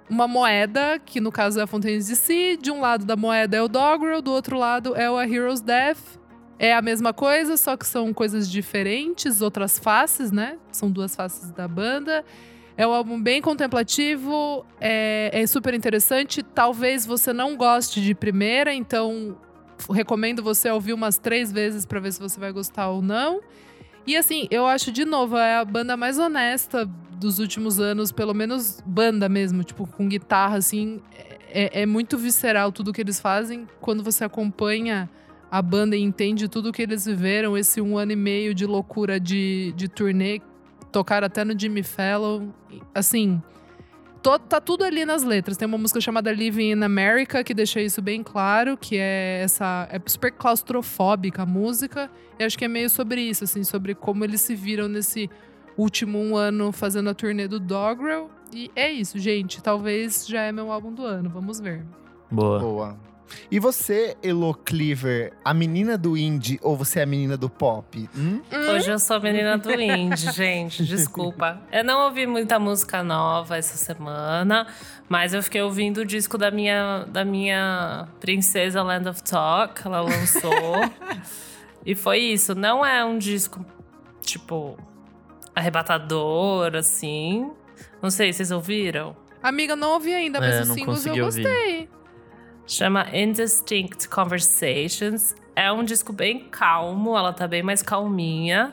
uma moeda, que no caso é a Fontaines DC. De um lado da moeda é o Doggerel, do outro lado é o A Hero's Death. É a mesma coisa, só que são coisas diferentes, outras faces, né? São duas faces da banda. É um álbum bem contemplativo, é, é super interessante. Talvez você não goste de primeira, então recomendo você ouvir umas três vezes pra ver se você vai gostar ou não. E assim, eu acho de novo, é a banda mais honesta dos últimos anos, pelo menos banda mesmo, tipo, com guitarra, assim. É, é muito visceral tudo que eles fazem. Quando você acompanha a banda e entende tudo que eles viveram, esse um ano e meio de loucura de, de turnê, tocaram até no Jimmy Fallon. Assim, to- tá tudo ali nas letras. Tem uma música chamada Living in America, que deixa isso bem claro, que é essa. É super claustrofóbica a música. Eu acho que é meio sobre isso, assim, sobre como eles se viram nesse último um ano fazendo a turnê do Dogrel. E é isso, gente. Talvez já é meu álbum do ano. Vamos ver. Boa. Boa. E você, Elo Cleaver, a menina do indie ou você é a menina do pop? Hum? Hoje eu sou a menina do indie, gente. Desculpa. Eu não ouvi muita música nova essa semana, mas eu fiquei ouvindo o disco da minha, da minha princesa Land of Talk, que ela lançou. e foi isso. Não é um disco, tipo, arrebatador, assim. Não sei, vocês ouviram? Amiga, não ouvi ainda, mas É, os singles eu consegui ouvir. Chama Indistinct Conversations. É um disco bem calmo, ela tá bem mais calminha.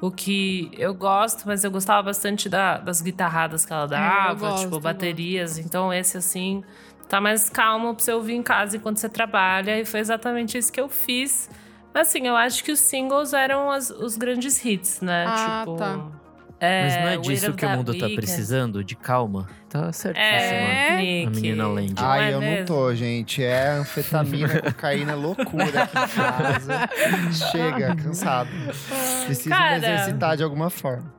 O que eu gosto, mas eu gostava bastante da- das guitarradas que ela dava, gosto, tipo, baterias. Então, esse, assim, tá mais calmo pra você ouvir em casa enquanto você trabalha. E foi exatamente isso que eu fiz. Mas, assim, eu acho que os singles eram as- os grandes hits, né? Ah, tipo. tá. É, Mas não é disso que o mundo tá precisando? De calma? Tá certíssima. É, A menina Land. Não Ai, é eu mesmo? não tô, gente. É anfetamina, cocaína, loucura aqui em casa. Chega, cansado. Preciso me Cara. exercitar de alguma forma.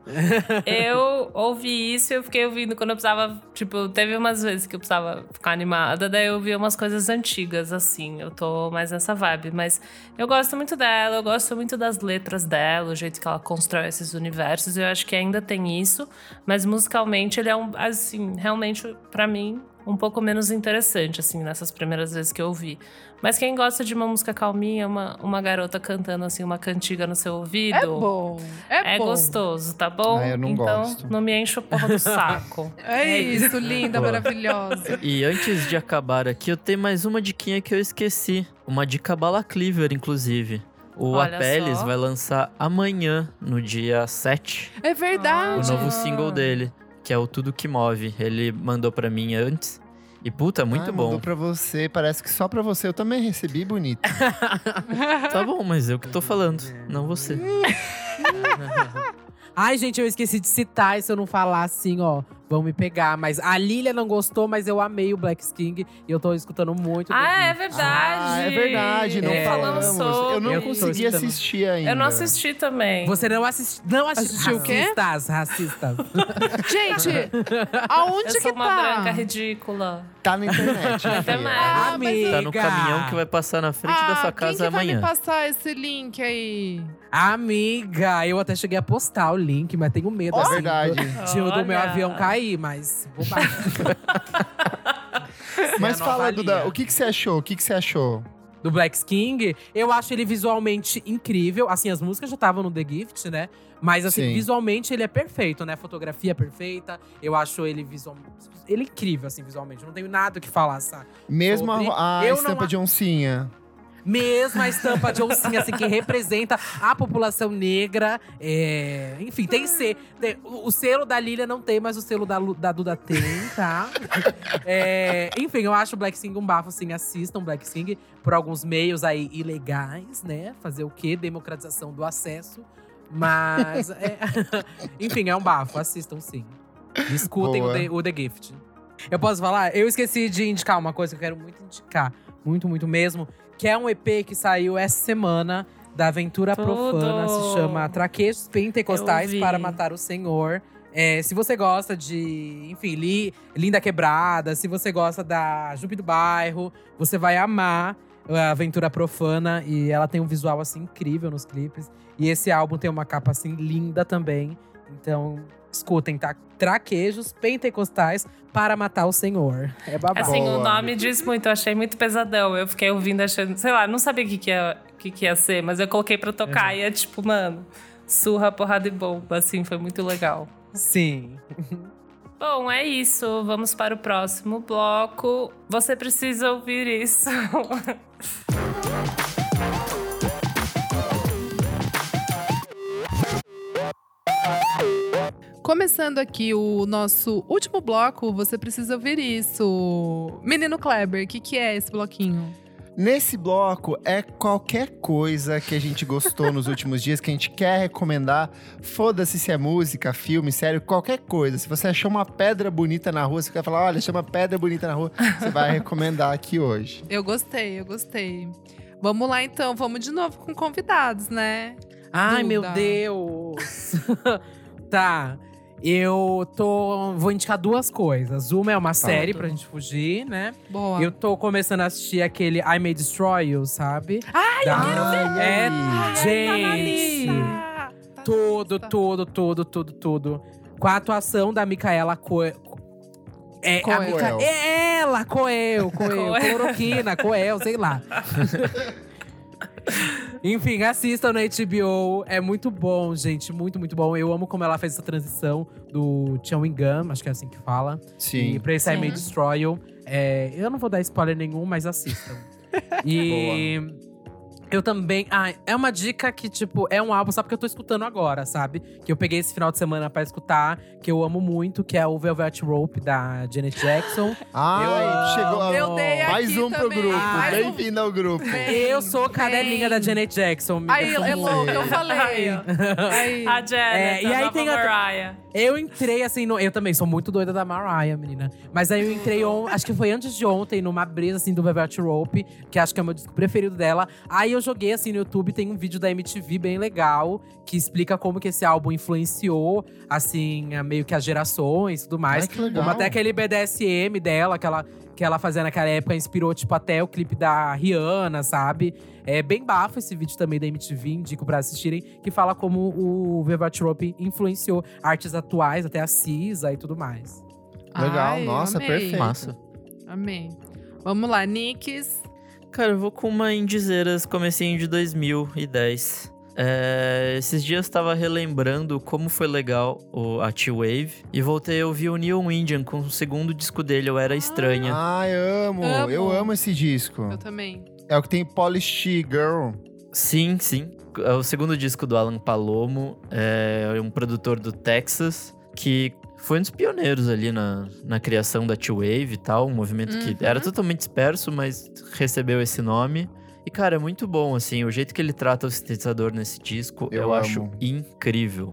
Eu ouvi isso e eu fiquei ouvindo quando eu precisava. Tipo, teve umas vezes que eu precisava ficar animada, daí eu ouvi umas coisas antigas, assim. Eu tô mais nessa vibe. Mas eu gosto muito dela, eu gosto muito das letras dela, o jeito que ela constrói esses universos. Eu acho que ainda tem isso. Mas musicalmente ele é um, assim, realmente, pra mim, um pouco menos interessante, assim, nessas primeiras vezes que eu ouvi. Mas quem gosta de uma música calminha, uma, uma garota cantando, assim, uma cantiga no seu ouvido. É bom. É, É bom. gostoso, tá bom? Ah, eu não então, gosto. não me enche o porra do saco. É isso, linda, maravilhosa. E antes de acabar aqui, eu tenho mais uma diquinha que eu esqueci. Uma dica bala Cleaver, inclusive. O Olha Apeles só. vai lançar amanhã, no dia 7, É o verdade. novo single dele, que é o Tudo Que Move. Ele mandou pra mim antes. E puta, muito Ai, bom. Mandou pra você, parece que só pra você eu também recebi bonito. Tá bom, mas eu que tô falando, não você. Ai, gente, eu esqueci de citar, e se eu não falar assim, ó, vão me pegar. Mas a Lilia não gostou, mas eu amei o Black King e eu tô escutando muito. Ah, é verdade. Ah, é verdade, não É. falamos. Eu não Eu consegui assistir ainda. Eu não assisti também. Você não assiste, não assiste, Assistiu o quê? Racistas, racistas. Gente, aonde eu que sou uma tá? branca ridícula. Tá na internet. Internet. Ah, mas Amiga. Tá no caminhão que vai passar na frente da sua Ah, quem casa que vai amanhã. me passar esse link aí? Amiga, eu até cheguei a postar o link, mas tenho medo, É assim, verdade. de o do meu avião cair, mas vou parar. Mas É nova fala, Duda, o que, que você achou? O que, que você achou? do Black King, eu acho ele visualmente incrível. Assim, as músicas já estavam no The Gift, né? Mas assim, Sim. visualmente ele é perfeito, né? Fotografia perfeita. Eu acho ele visual... ele é incrível assim visualmente. Eu não tenho nada o que falar, sabe? Mesmo Sobre- a, a não estampa a- de oncinha. Mesmo a estampa de oncinha, assim, que representa a população negra. é, Enfim, tem ser. tem- O o selo da Lilia não tem, mas o selo da, Lu- da Duda tem, tá? É, Enfim, eu acho o Black Sing um bafo, assim. Assistam Black Sing por alguns meios aí ilegais, né? Fazer o quê? Democratização do acesso. Mas, é- enfim, é um bafo. Assistam sim. Escutem o. The, o The Gift. Eu posso falar? Eu esqueci de indicar uma coisa que eu quero muito indicar. Muito, muito mesmo. Que é um EP que saiu essa semana da Aventura Tudo. Profana. Se chama Traquejos Pentecostais para Matar o Senhor. É, se você gosta de, enfim, Li- Linda Quebrada, se você gosta da Jupe do Bairro, você vai amar a Aventura Profana. E ela tem um visual, assim, incrível nos clipes. E esse álbum tem uma capa, assim, linda também. Então, escutem, tá? Traquejos Pentecostais para Matar o Senhor. É babado. Assim, o nome diz muito, eu achei muito pesadão. Eu fiquei ouvindo, achando, sei lá, não sabia o que, que, ia, que, que ia ser, mas eu coloquei pra tocar e é tipo, mano, surra, porrada e bomba, assim, foi muito legal. Sim. Bom, é isso. Vamos para o próximo bloco. Você precisa ouvir isso. Começando aqui o nosso último bloco, você precisa ouvir isso. Menino Kleber, o que, que é esse bloquinho? Nesse bloco é qualquer coisa que a gente gostou nos últimos dias, que a gente quer recomendar. Foda-se se é música, filme, sério, qualquer coisa. Se você achou uma pedra bonita na rua, você quer falar, olha, chama pedra bonita na rua, você vai recomendar aqui hoje. Eu gostei, eu gostei. Vamos lá então, vamos de novo com convidados, né? Ai, Duda. meu Deus. tá. Eu tô. Vou indicar duas coisas. Uma é uma série pra gente fugir, né? Boa. Eu tô começando a assistir aquele I May Destroy You, sabe? Ai, eu Da- quero ver! É, Ai, gente. tá na lista. Tá Tudo, tudo, tudo, tudo, tudo. Com a atuação da Micaela Coel. É, a Coel. Mica... é ela, Coel, Coel, Coel. cloroquina, Coel, sei lá. Enfim, assistam na HBO. É muito bom, gente. Muito, muito bom. Eu amo como ela fez essa transição do Chewing Gum, acho que é assim que fala. E Sim. pra esse I May. Destroy You. É, eu não vou dar spoiler nenhum, mas assistam. e Eu também. Ah, é uma dica que, tipo, é um álbum só porque eu tô escutando agora, sabe? Que eu peguei esse final de semana pra escutar, que eu amo muito, que é o Velvet Rope da Janet Jackson. Ah, Eu chegou. Eu dei mais aqui um pro também. grupo. Mais um. Bem-vindo ao grupo. eu sou cadelinha da Janet Jackson. Aí, é louco, eu falei. Aí. A Janet, É, e a aí tem outra- Mariah. Eu entrei assim, no- eu também sou muito doida da Mariah, menina. Mas aí eu entrei, on- acho que foi antes de ontem, numa brisa assim do Velvet Rope, que acho que é o meu disco preferido dela. Aí eu joguei assim no YouTube, tem um vídeo da MTV bem legal, que explica como que esse álbum influenciou, assim, meio que as gerações e tudo mais. Ai, que legal. Como até aquele BDSM dela, que ela, que ela fazia naquela época, inspirou, tipo, até o clipe da Rihanna, sabe? É bem bafo esse vídeo também da MTV, indico pra assistirem, que fala como o Velvet Rope influenciou artes atuais, até a Cisa e tudo mais. Legal, Ai, nossa, amei. perfeito. Massa. Amei. Vamos lá, Nicks. Cara, eu vou com uma Indizeiras comecinho de 2010. É, esses dias tava relembrando como foi legal o, a T-Wave e voltei a ouvir o Neon Indian com o segundo disco dele, Eu Era Estranha. Ai, amo. Amo. Eu amo esse disco. Eu também. É o que tem Polish Girl. Sim, sim. É o segundo disco do Alan Palomo, é um produtor do Texas, que foi um dos pioneiros ali na, na criação da T-Wave e tal, um movimento Uhum. que era totalmente disperso, mas recebeu esse nome. E, cara, é muito bom, assim, o jeito que ele trata o sintetizador nesse disco, Eu eu, acho incrível.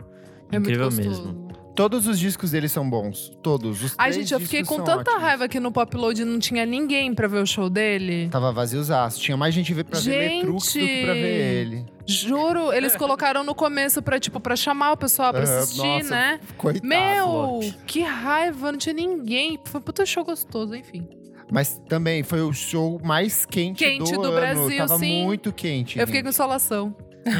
É incrível muito mesmo. Todos os discos dele são bons. Todos. Os Ai, gente, eu fiquei com tanta ótimos. raiva que no Pop Load não tinha ninguém pra ver o show dele. Tava vaziozaço. Tinha mais gente ver pra ver Gente! Letrux do que pra ver ele. Juro, eles colocaram no começo pra, tipo, pra chamar o pessoal pra assistir, nossa, né? Coitado. Meu, que raiva, não tinha ninguém. Foi um puta show gostoso, enfim. Mas também foi o show mais quente, Quente do, do ano. Brasil, Tava sim. muito quente. Eu fiquei com gente. insolação.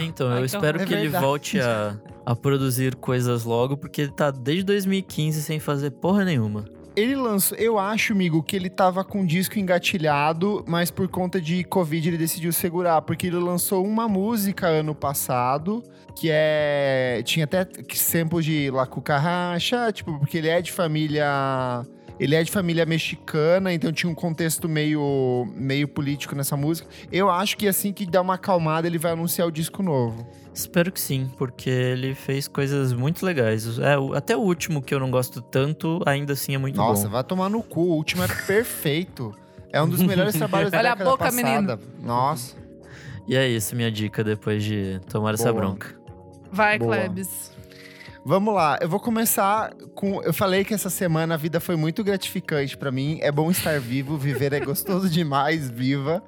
Então, Ai, eu que espero horror. que É ele volte a, a produzir coisas logo, porque ele tá desde 2015 sem fazer porra nenhuma. Ele lançou, eu acho, amigo, que ele tava com o disco engatilhado, mas por conta de Covid ele decidiu segurar, porque ele lançou uma música ano passado, que é. Tinha até sample de La Cucaracha, tipo, porque ele é de família. Ele é de família mexicana, então tinha um contexto meio, meio político nessa música. Eu acho que assim que dá uma acalmada, ele vai anunciar o disco novo. Espero que sim, porque ele fez coisas muito legais. É, até o último, que eu não gosto tanto, ainda assim é muito Nossa, bom. vai tomar no cu. O último é perfeito. É um dos melhores trabalhos da Olha a boca, passada. Nossa. E é isso, minha dica depois de tomar essa Boa. bronca. Vai, Boa. Klebs. Vamos lá, eu vou começar com. Eu falei que essa semana a vida foi muito gratificante pra mim. É bom estar vivo, viver é gostoso demais, viva.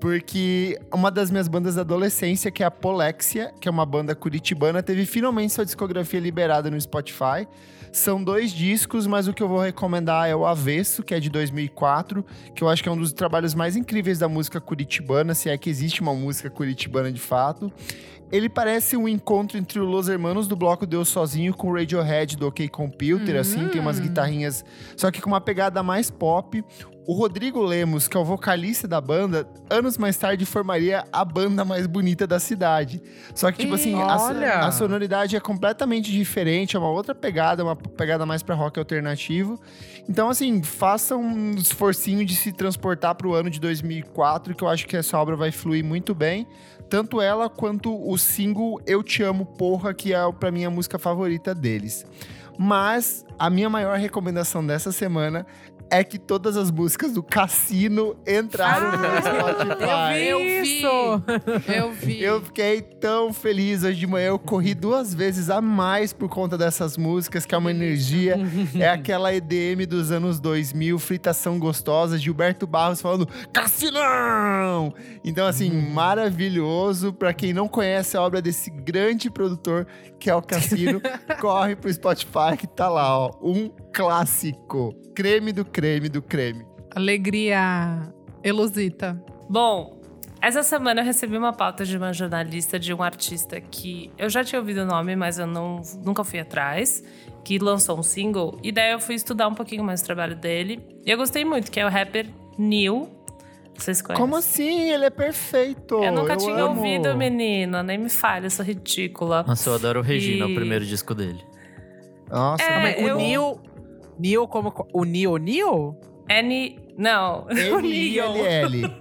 Porque uma das minhas bandas da adolescência, que é a Polexia, que é uma banda curitibana, teve finalmente sua discografia liberada no Spotify. São dois discos, mas o que eu vou recomendar é o Avesso, que é de 2004, que eu acho que é um dos trabalhos mais incríveis da música curitibana, se é que existe uma música curitibana de fato. Ele parece um encontro entre o Los Hermanos do bloco Deus Sozinho com o Radiohead do OK Computer, assim, tem umas guitarrinhas, só que com uma pegada mais pop. O Rodrigo Lemos, que é o vocalista da banda, anos mais tarde formaria a banda mais bonita da cidade. Só que, tipo assim, a, a sonoridade é completamente diferente, é uma outra pegada, uma pegada mais pra rock alternativo. Então, assim, faça um esforcinho de se transportar pro ano de 2004, que eu acho que essa obra vai fluir muito bem. Tanto ela quanto o single Eu Te Amo Porra, que é pra mim a música favorita deles. Mas a minha maior recomendação dessa semana é que todas as músicas do Cassino entraram no meu Spotify. Eu vi. Isso! Eu vi. Eu fiquei tão feliz hoje de manhã. Eu corri duas vezes a mais por conta dessas músicas, que é uma energia. é aquela EDM dos anos 2000, fritação gostosa, Gilberto Barros falando Cassinão! Então, assim, maravilhoso. Pra quem não conhece a obra desse grande produtor, que é o Cassino, corre pro Spotify que tá lá, ó. Um clássico. Creme do creme do creme. Alegria. Elusita. Bom, essa semana eu recebi uma pauta de uma jornalista de um artista que eu já tinha ouvido o nome, mas eu não, nunca fui atrás, que lançou um single. E daí eu fui estudar um pouquinho mais o trabalho dele. E eu gostei muito, que é o rapper Neil. Vocês conhecem? Como assim? Ele é perfeito. Eu nunca tinha amo. ouvido, menina. Nem me fale, eu sou ridícula. Nossa, eu adoro o Regina, E- o primeiro disco dele. Nossa, É, Mas eu- O Neil. Neil como. O Neil Neil? N. Não. o Neil. N-I-L-L.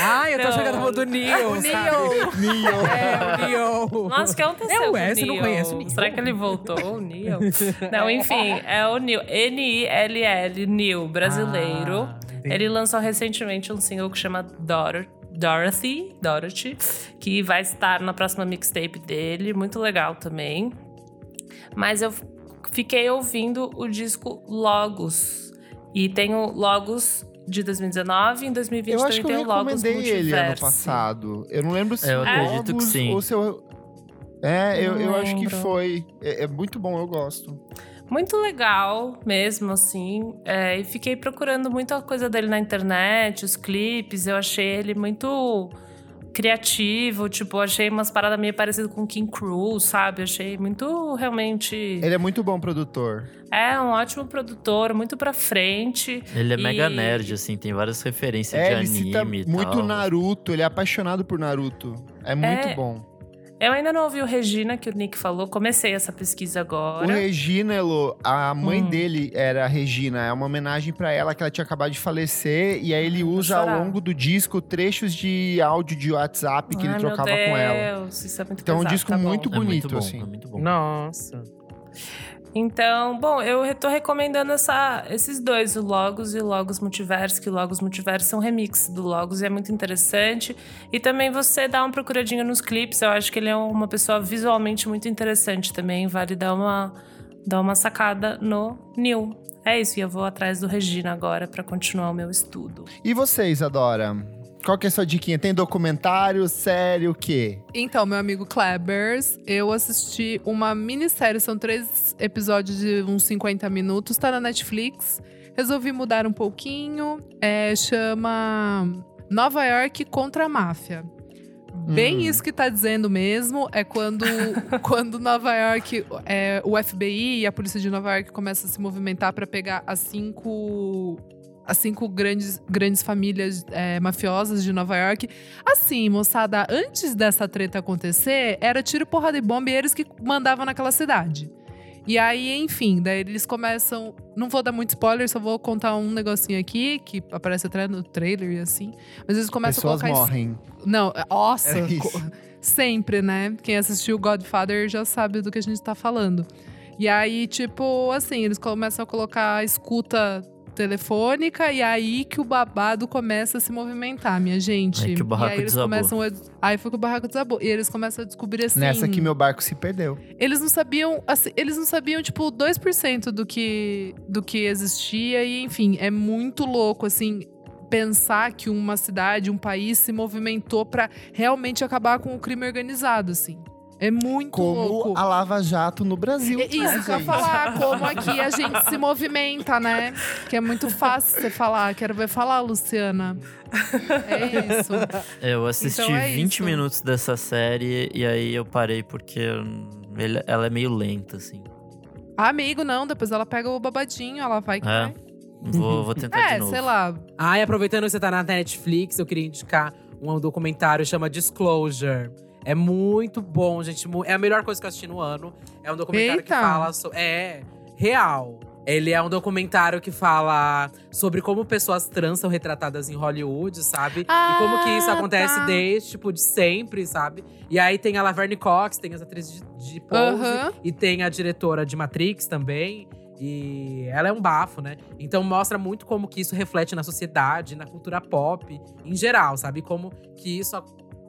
Ai, eu tô Não. achando do Neo. O? Neo. Neo. É, o Neo. Nossa, o que aconteceu É o com S, eu não Neo? conheço o Neo. Será que ele voltou, o Neo? Não, enfim, é o Neo. N-I-L-L, Neo, brasileiro. Ah, ele lançou recentemente um single que chama Dor Dorothy, Dorothy, que vai estar na próxima mixtape dele. Muito legal também. Mas eu fiquei ouvindo o disco Logos. E tenho Logos de 2019 e em 2020 Eu acho que eu também tenho Logos recomendei ele ano passado. Eu não lembro se É, eu acredito que Logos sim. ou se eu... É, eu, eu acho que foi. É, é muito bom, eu gosto. Muito legal mesmo, assim. É, e fiquei procurando muita coisa dele na internet, os clipes. Eu achei ele muito criativo. Tipo, achei umas paradas meio parecidas com King Cruise, sabe? Achei muito, realmente... Ele é muito bom produtor. É um ótimo produtor, muito pra frente. Ele é E- mega nerd, assim, tem várias referências É, de ele cita anime muito. Naruto, ele é apaixonado por Naruto. É muito É. bom. Eu ainda não ouvi o Regina, que o Nick falou. Comecei essa pesquisa O agora. Regina, Elo, a mãe Hum. dele era a Regina. É uma homenagem pra ela que ela tinha acabado de falecer. E aí ele usa ao longo do disco trechos de áudio de WhatsApp que Ai, ele trocava meu Deus, com ela. Isso é muito Então é um pesado, disco tá bom. muito É muito bonito, bom, assim. é muito bom. Nossa. Então, bom, eu tô recomendando essa, esses dois, o Logos e o Logos Multiverso, que o Logos Multiverso são remix do Logos e é muito interessante. E também você dá uma procuradinha nos clipes, eu acho que ele é uma pessoa visualmente muito interessante também, vale dar uma, dar uma sacada no Neil. É isso, e eu vou atrás do Regina agora pra continuar o meu estudo. E você, Isadora? Qual que é a sua diquinha? Tem documentário, série, o quê? Então, meu amigo Klebers, eu assisti uma minissérie, são três episódios de uns 50 minutos, tá na Netflix. Resolvi mudar um pouquinho, é, chama Nova York contra a Máfia. Bem Hum. isso que tá dizendo mesmo, é quando, quando Nova York, é, o FBI e a polícia de Nova York começam a se movimentar para pegar as cinco as cinco grandes, grandes famílias é, mafiosas de Nova York. Assim, moçada, antes dessa treta acontecer, era tiro, porrada e bomba e eles que mandavam naquela cidade. E aí, enfim, daí eles começam. Não vou dar muito spoiler, só vou contar um negocinho aqui, que aparece até no trailer e assim. Mas eles começam Pessoas a colocar. morrem. Não, nossa, É isso. co- sempre, né? Quem assistiu Godfather já sabe do que a gente tá falando. E aí, tipo, assim, eles começam a colocar a escuta telefônica e aí que o babado começa a se movimentar, minha gente. Aí que o barraco e aí eles desabou. começam a... Aí foi que o barraco desabou. E eles começam a descobrir assim. Nessa que meu barco se perdeu. Eles não sabiam, assim, eles não sabiam, tipo, 2% do que, do que existia. E, enfim, é muito louco, assim, pensar que uma cidade, um país se movimentou pra realmente acabar com o crime organizado, assim. É muito Como louco. a Lava Jato no Brasil. É isso que eu ia falar, como aqui a gente se movimenta, né? Que é muito fácil você falar. Quero ver falar, Luciana. É isso. Eu assisti Então é 20 isso. minutos dessa série e aí eu parei porque ela é meio lenta, assim. Amigo, não, depois ela pega o babadinho, ela vai que É. vai. Vou, vou tentar de É, novo. sei lá. Ah, e aproveitando que você tá na Netflix, eu queria indicar um documentário chama Disclosure. É muito bom, gente. É a melhor coisa que eu assisti no ano. É um documentário que Eita. fala sobre. É, real. Ele é um documentário que fala sobre como pessoas trans são retratadas em Hollywood, sabe? e como que isso Ah, acontece tá. desde, tipo, de sempre, sabe? E aí tem a Laverne Cox, tem as atrizes de, de Pose. Aham. E tem a diretora de Matrix também. E ela é um bafo, né? Então mostra muito como que isso reflete na sociedade, na cultura pop em geral, sabe? Como que isso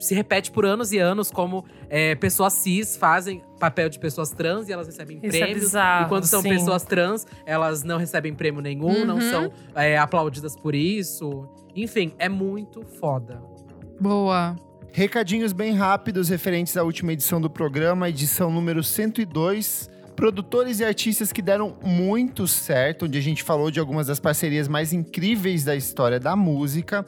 se repete por anos e anos, como é, pessoas cis fazem papel de pessoas trans e elas recebem Isso é prêmios. bizarro, e quando são sim. pessoas trans, elas não recebem prêmio nenhum, não Uhum. são é, aplaudidas por isso. Enfim, é muito foda. Boa. Recadinhos bem rápidos referentes à última edição do programa, edição número 102. Produtores e artistas que deram muito certo, onde a gente falou de algumas das parcerias mais incríveis da história da música.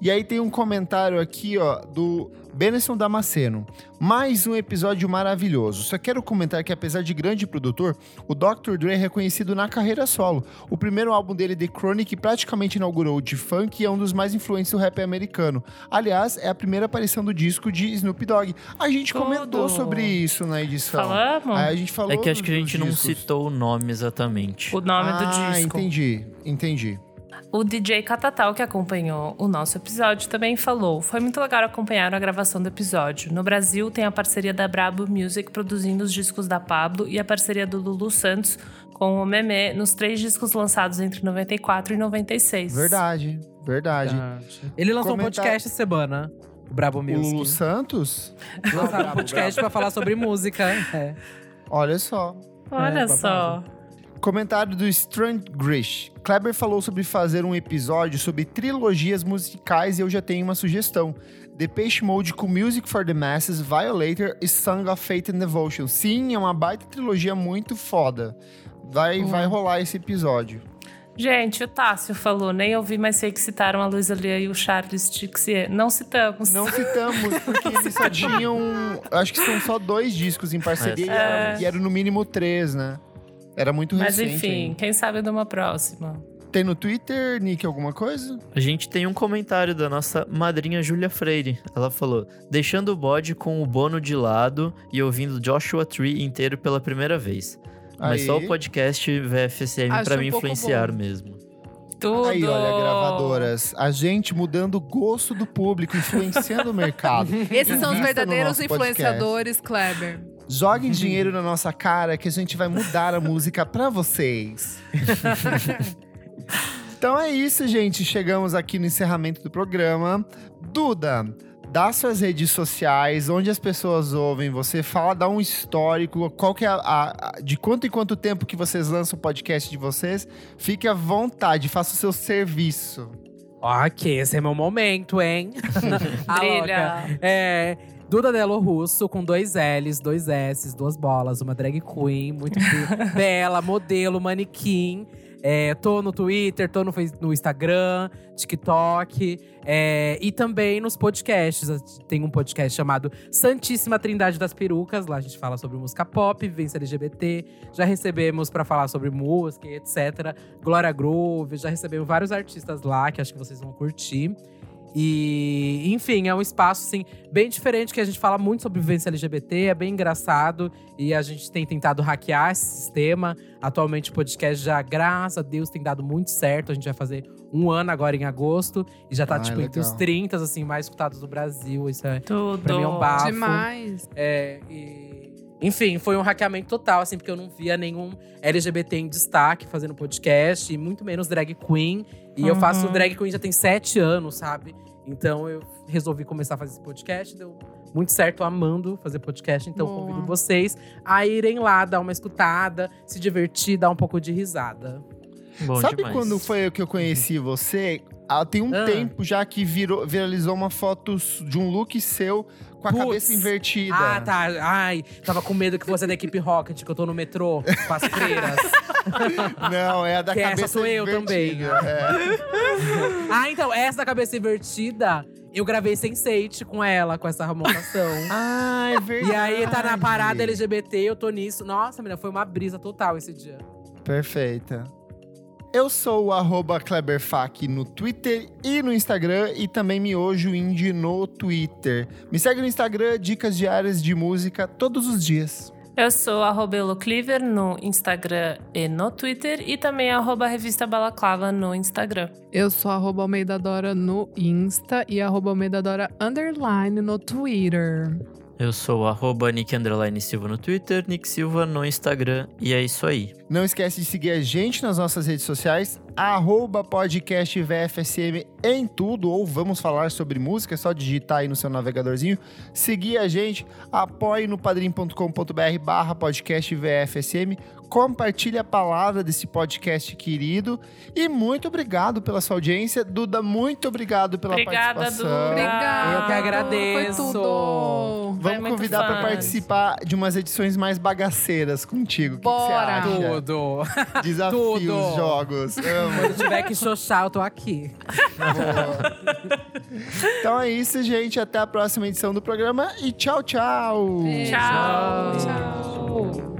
E aí tem um comentário aqui, ó, do Benson Damasceno. Mais um episódio maravilhoso. Só quero comentar que, apesar de grande produtor, o Dr. Dre é reconhecido na carreira solo. O primeiro álbum dele, The Chronic, praticamente inaugurou o de funk e é um dos mais influentes do rap americano. Aliás, é a primeira aparição do disco de Snoop Dogg. A gente Tudo. comentou sobre isso na edição. Falamos? Aí a gente falou É que acho que a gente não citou o nome exatamente. O nome ah, do disco. entendi, entendi. O DJ Catatal, que acompanhou o nosso episódio, também falou: Foi muito legal acompanhar a gravação do episódio. No Brasil, tem a parceria da Brabo Music produzindo os discos da Pablo e a parceria do Lulu Santos com o Meme nos três discos lançados entre 94 e 96. Verdade, verdade. Ele lançou um podcast essa semana. O Brabo Music. O Lulu Santos? Lançaram um podcast pra falar sobre música. É. Olha só. Olha É, só. Comentário do Strand Grish. Kleber falou sobre fazer um episódio sobre trilogias musicais e eu já tenho uma sugestão. Depeche Mode com Music for the Masses, Violator e Song of Fate and Devotion. Sim, é uma baita trilogia muito foda. Vai, vai rolar esse episódio. Gente, o Tássio falou, nem ouvi, mas sei que citaram a Luísa Lia e o Charles Tixier. Não citamos. Não citamos, porque eles só tinham. Acho que são só dois discos em parceria e, era, e era no mínimo três, né? Era muito Mas recente. enfim, ainda. quem sabe numa próxima. Tem no Twitter, Nick, alguma coisa? A gente tem um comentário da nossa madrinha Júlia Freire. Ela falou: deixando o bode com o Bono de lado e ouvindo Joshua Tree inteiro pela primeira vez. Mas Aí. só o podcast VFSM um me pouco influenciar mesmo. Tudo. Aí, olha, gravadoras. A gente mudando o gosto do público, influenciando o mercado. Esses são os Invista no verdadeiros nosso podcast. influenciadores, Kleber. Joguem dinheiro na nossa cara que a gente vai mudar a música pra vocês. então é isso, gente. Chegamos aqui no encerramento do programa. Duda, dá suas redes sociais, onde as pessoas ouvem você, fala, dá um histórico, qual que é a, a- a- de quanto em quanto tempo que vocês lançam o podcast de vocês. Fique à vontade, faça o seu serviço. Ok, esse é meu momento, hein? A Brilha. louca. É. Duda Delo Russo, com dois L's, dois S's, duas bolas, uma drag queen, muito be- bela, modelo, manequim. É, tô no Twitter, tô no, no Instagram, TikTok é, e também nos podcasts. Tem um podcast chamado Santíssima Trindade das Perucas. Lá a gente fala sobre música pop, vivência LGBT. Já recebemos pra falar sobre música, etc. Glória Groove, já recebemos vários artistas lá que acho que vocês vão curtir. E, enfim, é um espaço, assim, bem diferente, que a gente fala muito sobre vivência LGBT, é bem engraçado. E a gente tem tentado hackear esse sistema. Atualmente o podcast já, graças a Deus, tem dado muito certo. A gente vai fazer um ano agora em agosto. E já tá, Ai, tipo, entre os legal. 30, assim, mais escutados do Brasil. Isso é, Tudo. pra mim é um bafo. Demais. É, e- Enfim, foi um hackeamento total, assim, porque eu não via nenhum LGBT em destaque fazendo podcast, e muito menos drag queen. E eu Uhum. faço drag queen já tem sete anos, sabe? Então eu resolvi começar a fazer esse podcast, deu muito certo, amando fazer podcast. Então Boa. convido vocês a irem lá, dar uma escutada, se divertir, dar um pouco de risada. Bom Sabe demais. quando foi que eu conheci você? Ah, tem um Ah. tempo já que virou, viralizou uma foto de um look seu com a Putz. cabeça invertida. Ah, tá. Ai, tava com medo que fosse da equipe Rocket, que eu tô no metrô com as freiras. Não, é a da Que essa cabeça sou eu também. É. Ah, então, essa da cabeça invertida, eu gravei Sense8 com ela, com essa montação. Ah, é verdade. e aí tá na parada LGBT, eu tô nisso. Nossa, menina, foi uma brisa total esse dia. Perfeita. Eu sou o arroba KleberFac no Twitter e no Instagram e também Miojo Indie no Twitter. Me segue no Instagram, dicas diárias de música todos os dias. Eu sou arroba Elocliver no Instagram e no Twitter. E também arroba Revista Balaclava no Instagram. Eu sou arroba Almeida Dora no Insta e arroba Almeida Dora underline no Twitter. Eu sou arroba Nick Silva no Twitter, Nick Silva no Instagram. E é isso aí. Não esquece de seguir a gente nas nossas redes sociais, arroba podcast VFSM em tudo, ou vamos falar sobre música, é só digitar aí no seu navegadorzinho. Seguir a gente, apoie no padrim.com.br barra podcast VFSM, compartilhe a palavra desse podcast querido e muito obrigado pela sua audiência. Duda, muito obrigado pela Obrigada, participação. Duda. Obrigada. Eu que agradeço. Foi tudo. Foi Vamos convidar para participar de umas edições mais bagaceiras contigo. O que que você Bora. acha? Tudo. Desafios, Tudo. jogos. Amo. Quando tiver que xoxar, eu tô aqui. Então é isso, gente. Até a próxima edição do programa e tchau, tchau. Beijo. Tchau. Tchau.